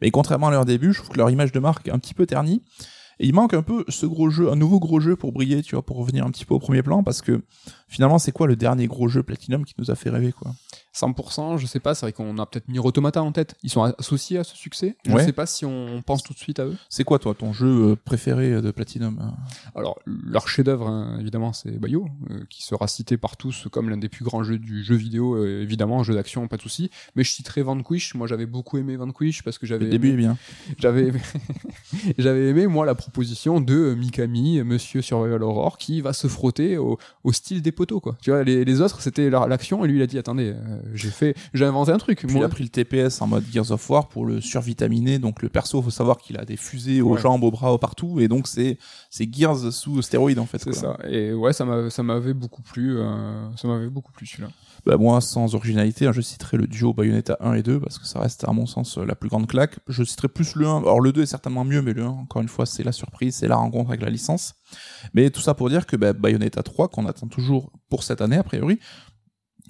Speaker 2: Mais contrairement à leur début, je trouve que leur image de marque est un petit peu ternie. Et il manque un peu ce gros jeu, un nouveau gros jeu pour briller, tu vois, pour revenir un petit peu au premier plan, parce que finalement, c'est quoi le dernier gros jeu Platinum qui nous a fait rêver, quoi?
Speaker 1: 100%, je sais pas, c'est vrai qu'on a peut-être mis Automata en tête. Ils sont associés à ce succès. Je
Speaker 2: Ouais.
Speaker 1: sais pas si on pense tout de suite à eux.
Speaker 2: C'est quoi, toi, ton jeu euh, préféré de Platinum hein?
Speaker 1: Alors, leur chef-d'œuvre, hein, évidemment, c'est Bayo, euh, qui sera cité par tous comme l'un des plus grands jeux du jeu vidéo, euh, évidemment, jeu d'action, pas de souci. Mais je citerai Vanquish. Moi, j'avais beaucoup aimé Vanquish parce que j'avais
Speaker 2: Le début est
Speaker 1: aimé,
Speaker 2: bien.
Speaker 1: j'avais aimé, j'avais aimé moi la proposition de euh, Mikami, Monsieur Survival Horror, qui va se frotter au, au style des poteaux, quoi. Tu vois, les, les autres, c'était l'action, et lui, il a dit, attendez, euh, j'ai fait, j'ai inventé un truc.
Speaker 2: Puis il a pris le TPS en mode Gears of War pour le survitaminer. Donc le perso, faut savoir qu'il a des fusées aux
Speaker 1: Ouais.
Speaker 2: jambes, aux bras, partout. Et donc c'est c'est Gears sous stéroïdes en fait.
Speaker 1: c'est ça. Et ouais, ça m'a- ça m'avait beaucoup plu, euh, ça m'avait beaucoup plu celui-là.
Speaker 2: Bah, moi, sans originalité, hein, je citerai le duo Bayonetta 1 et 2 parce que ça reste à mon sens la plus grande claque. Je citerai plus le 1. Alors le 2 est certainement mieux, mais le 1, encore une fois, c'est la surprise, c'est la rencontre avec la licence. Mais tout ça pour dire que bah, Bayonetta 3, qu'on attend toujours pour cette année a priori,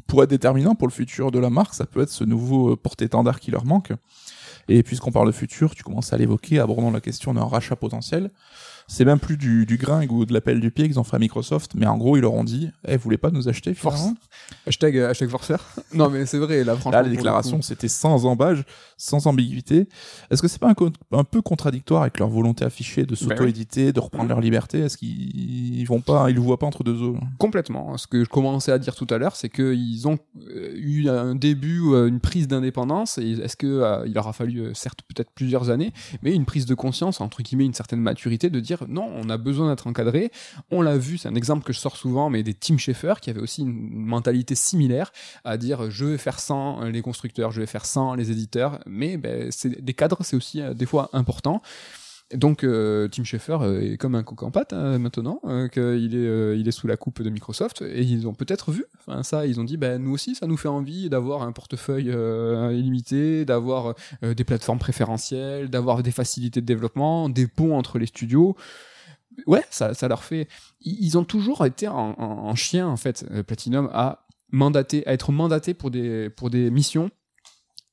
Speaker 2: pourrait être déterminant pour le futur de la marque. Ça peut être ce nouveau euh, porte-étendard qui leur manque. Et puisqu'on parle de futur, tu commences à l'évoquer, abordant la question d'un rachat potentiel c'est même plus du, du gringue ou de l'appel du pied qu'ils ont fait à Microsoft, mais en gros, ils leur ont dit, eh, vous voulez pas nous acheter,
Speaker 1: Force. Hashtag, euh, hashtag forceur. non, mais c'est vrai, là, franchement.
Speaker 2: Là, la
Speaker 1: pour le
Speaker 2: déclaration,
Speaker 1: coup.
Speaker 2: c'était sans embâge, sans ambiguïté. Est-ce que c'est pas un, peu contradictoire avec leur volonté affichée de s'auto-éditer, de reprendre leur liberté? Est-ce qu'ils vont pas, ils le voient pas entre deux eaux?
Speaker 1: Complètement. Ce que je commençais à dire tout à l'heure, c'est qu'ils ont euh, eu un début, euh, une prise d'indépendance. Et est-ce que euh, il leur a fallu, certes, peut-être plusieurs années, mais une prise de conscience, entre guillemets, une certaine maturité, de dire non, on a besoin d'être encadré. On l'a vu, c'est un exemple que je sors souvent, mais des Tim Schafer qui avaient aussi une mentalité similaire à dire je vais faire sans les constructeurs, je vais faire sans les éditeurs. Mais ben, c'est des cadres, c'est aussi euh, des fois important. Donc euh, Tim Schafer euh, est comme un coq en pâte hein, maintenant, euh, qu'il est, euh, il est sous la coupe de Microsoft et ils ont peut-être vu ça, ils ont dit ben nous aussi ça nous fait envie d'avoir un portefeuille euh, illimité, d'avoir des plateformes préférentielles, d'avoir des facilités de développement, des ponts entre les studios. Ouais, ça, ça leur fait. Ils ont toujours été en, en- en chien en fait, Platinum à mandater, à être mandaté pour des pour des missions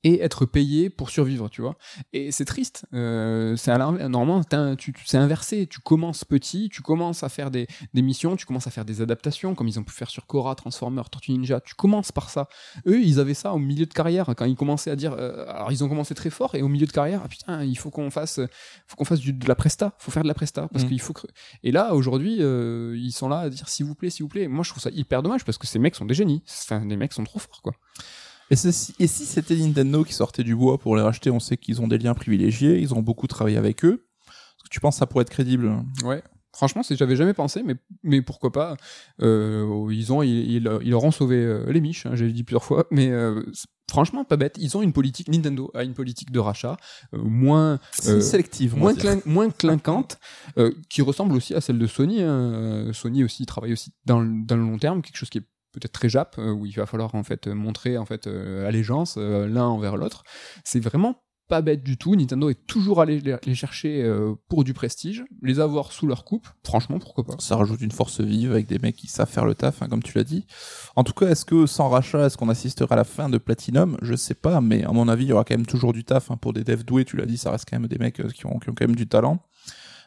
Speaker 1: et être payé pour survivre, tu vois. Et c'est triste. Euh, c'est à. Normalement, tu, tu- c'est inversé. Tu commences petit, tu commences à faire des, des missions, tu commences à faire des adaptations, comme ils ont pu faire sur Korra, Transformers, Tortue Ninja. Tu commences par ça. Eux, ils avaient ça au milieu de carrière quand ils commençaient à dire. euh, alors, ils ont commencé très fort et au milieu de carrière, ah putain, il faut qu'on fasse, faut qu'on fasse du, de la presta. Faut faire de la presta parce
Speaker 2: Mhm.
Speaker 1: qu'il faut. que- Et là, aujourd'hui, euh, ils sont là à dire s'il vous plaît, s'il vous plaît. Moi, je trouve ça hyper dommage parce que ces mecs sont des génies. Enfin, les mecs sont trop forts, quoi.
Speaker 2: Et, si c'était Nintendo qui sortait du bois pour les racheter, on sait qu'ils ont des liens privilégiés, ils ont beaucoup travaillé avec eux. Est-ce que tu penses que ça pourrait être crédible?
Speaker 1: Ouais. Franchement, j'avais jamais pensé, mais mais pourquoi pas? Euh, Ils ont ils, ils, ils leur ont sauvé euh, les miches. Hein, J'ai dit plusieurs fois, mais euh, franchement, pas bête. Ils ont une politique. Nintendo a une politique de rachat euh, moins
Speaker 2: sélective,
Speaker 1: moins, clin- moins clinquante, qui ressemble aussi à celle de Sony. hein. Sony aussi travaille aussi dans dans le long terme, quelque chose qui est peut-être très jap, euh, où il va falloir en fait montrer en fait euh, allégeance euh, l'un envers l'autre. C'est vraiment pas bête du tout. Nintendo est toujours allé les, chercher pour du prestige, les avoir sous leur coupe. Franchement, pourquoi pas
Speaker 2: Ça rajoute une force vive avec des mecs qui savent faire le taf, hein, comme tu l'as dit. En tout cas, est-ce que sans rachat, est-ce qu'on assisterait à la fin de Platinum? Je sais pas, mais à mon avis, il y aura quand même toujours du taf hein, pour des devs doués. Tu l'as dit, ça reste quand même des mecs qui, ont, qui ont quand même du talent.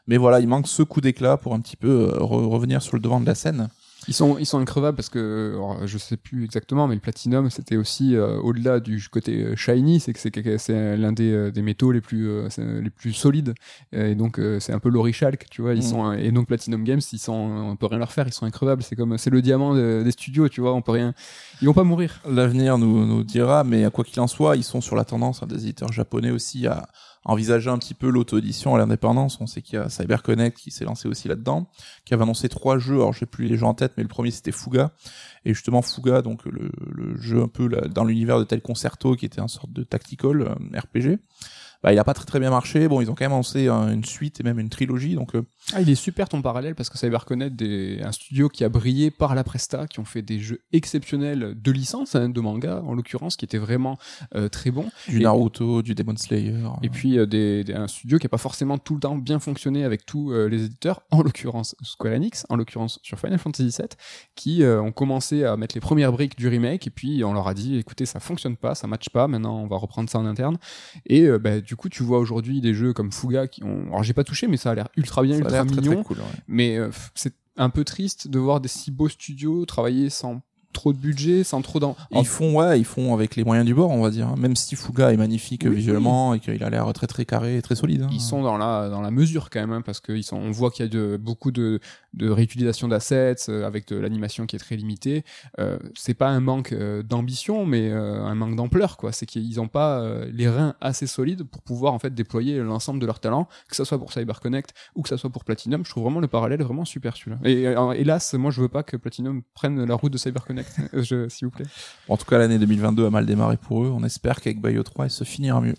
Speaker 2: Mais voilà, il manque ce coup d'éclat pour un petit peu re- revenir sur le devant de la scène.
Speaker 1: Ils sont, ils sont increvables parce que, alors, je sais plus exactement, mais le platinum, c'était aussi euh, au-delà du côté euh, shiny, c'est que c'est c'est l'un des, euh, des métaux les plus, euh, euh, les plus solides. Et donc, euh, c'est un peu l'orichalque, tu vois. Ils
Speaker 2: Mm.
Speaker 1: sont, et donc, Platinum Games, ils sont, on peut rien leur faire, ils sont increvables. C'est comme, c'est le diamant de- des studios, tu vois. On peut rien, ils vont pas mourir.
Speaker 2: L'avenir nous, nous dira, mais quoi qu'il en soit, ils sont sur la tendance hein, des éditeurs japonais aussi à envisager un petit peu l'auto-édition à l'indépendance. On sait qu'il y a CyberConnect qui s'est lancé aussi là-dedans, qui avait annoncé trois jeux. Alors, j'ai plus les jeux en tête, mais le premier c'était Fuga. Et justement, Fuga, donc le, le jeu un peu là, dans l'univers de Tel Concerto, qui était un sorte de tactical euh, RPG. Bah, il a pas très très bien marché. Bon, ils ont quand même annoncé euh, une suite et même une trilogie. Donc, euh,
Speaker 1: Ah, il est super ton parallèle parce que CyberConnect est un studio qui a brillé par la Presta, qui ont fait des jeux exceptionnels de licence, hein, de manga en l'occurrence, qui étaient vraiment euh, très bons.
Speaker 2: du
Speaker 1: Et-
Speaker 2: Naruto, du Demon Slayer.
Speaker 1: Et puis euh, des, des- un studio qui n'a pas forcément tout le temps bien fonctionné avec tous euh, les éditeurs, en l'occurrence Square Enix, en l'occurrence sur Final Fantasy VII, qui euh, ont commencé à mettre les premières briques du remake et puis on leur a dit écoutez ça fonctionne pas, ça matche pas, maintenant on va reprendre ça en interne. Et euh, bah, du coup tu vois aujourd'hui des jeux comme Fuga qui ont, alors j'ai pas touché mais ça a l'air ultra bien,
Speaker 2: Ça a
Speaker 1: ultra
Speaker 2: l'air très,
Speaker 1: mignon,
Speaker 2: très cool. ouais.
Speaker 1: mais euh, c'est un peu triste de voir des si beaux studios travailler sans trop de budget, sans trop d'en...
Speaker 2: Ils font, ouais, ils font avec les moyens du bord, on va dire. Même si Fuga est magnifique
Speaker 1: Oui,
Speaker 2: visuellement et qu'il a l'air très très carré et très solide. hein.
Speaker 1: ils sont dans la dans la mesure quand même hein, parce que ils sont on voit qu'il y a de, beaucoup de de réutilisation d'assets euh, avec de l'animation qui est très limitée euh, c'est pas un manque euh, d'ambition mais euh, un manque d'ampleur quoi c'est qu'ils ont pas les reins assez solides pour pouvoir en fait déployer l'ensemble de leur talent que ça soit pour CyberConnect ou que ça soit pour Platinum je trouve vraiment le parallèle vraiment super celui-là et hélas moi je veux pas que Platinum prenne la route de CyberConnect je, s'il vous plaît
Speaker 2: En tout cas, l'année 2022 a mal démarré pour eux. On espère qu'avec Bayo 3, il se finira mieux.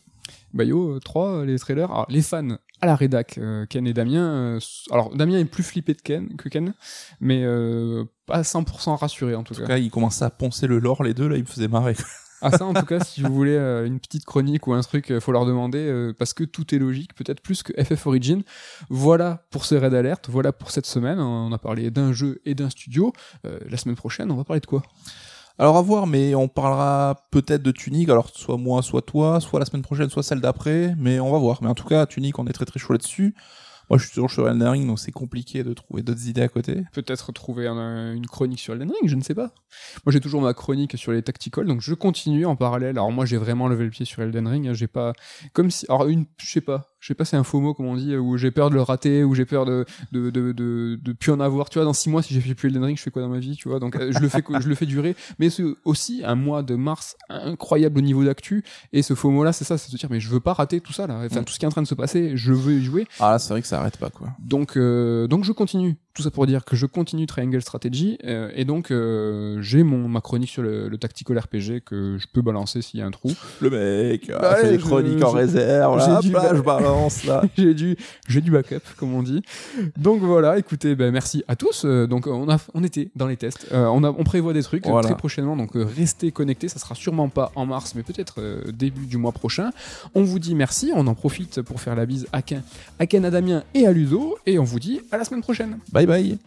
Speaker 1: Bayo euh, 3, euh, les trailers. Alors, les fans à la rédac, euh, Ken et Damien. euh, alors, Damien est plus flippé de Ken que Ken, mais euh, pas 100% rassuré en tout,
Speaker 2: En tout
Speaker 1: cas.
Speaker 2: cas, ils commençaient à poncer le lore, les deux, là, ils me faisaient marrer.
Speaker 1: Ah ça, en tout cas, si vous voulez euh, une petite chronique ou un truc, euh, faut leur demander euh, parce que tout est logique, peut-être plus que FF Origin. Voilà pour ce raid alerte. Voilà pour cette semaine. On a parlé d'un jeu et d'un studio. La semaine prochaine, on va parler de quoi?
Speaker 2: Alors à voir, mais on parlera peut-être de Tunic, alors soit moi, soit toi, soit la semaine prochaine, soit celle d'après, mais on va voir. Mais en tout cas, Tunic, on est très très chaud là-dessus. Moi, je suis toujours sur Elden Ring, donc c'est compliqué de trouver d'autres idées à côté.
Speaker 1: Peut-être trouver un- une chronique sur Elden Ring, je ne sais pas. Moi, j'ai toujours ma chronique sur les tacticals, donc je continue en parallèle. Alors moi, j'ai vraiment levé le pied sur Elden Ring. hein, J'ai pas, comme si, alors une, je sais pas, je sais pas, c'est un faux mot, comme on dit, où j'ai peur de le rater, où j'ai peur de de de de, de plus en avoir. Tu vois, dans six mois, si j'ai fait plus Elden Ring, je fais quoi dans ma vie, tu vois? Donc euh, je le fais, je le fais durer. Mais c'est aussi un mois de mars incroyable au niveau d'actu. Et ce faux mot-là, c'est ça, c'est de se dire, mais je veux pas rater tout ça là. Enfin,
Speaker 2: Mm.
Speaker 1: tout ce qui est en train de se passer, je veux y jouer.
Speaker 2: Ah là, c'est vrai que ça arrête pas, quoi.
Speaker 1: Donc, euh, donc je continue. Tout ça pour dire que je continue Triangle Strategy. euh, et donc, euh, j'ai mon ma chronique sur le, le tactical RPG que je peux balancer s'il y a un trou.
Speaker 2: Le mec,
Speaker 1: Bah
Speaker 2: des
Speaker 1: je-
Speaker 2: chroniques en réserve,
Speaker 1: j'ai
Speaker 2: là,
Speaker 1: bah-
Speaker 2: je balance, là.
Speaker 1: j'ai du j'ai du backup, comme on dit. Donc voilà. Écoutez, ben merci à tous. Donc on a on était dans les tests. Euh, on a on prévoit des trucs
Speaker 2: Voilà.
Speaker 1: très prochainement. Donc restez connectés. Ça sera sûrement pas en mars, mais peut-être début du mois prochain. On vous dit merci. On en profite pour faire la bise à Ken, à Ken, à Damien et à Ludo. Et on vous dit à la semaine prochaine.
Speaker 2: Bye bye.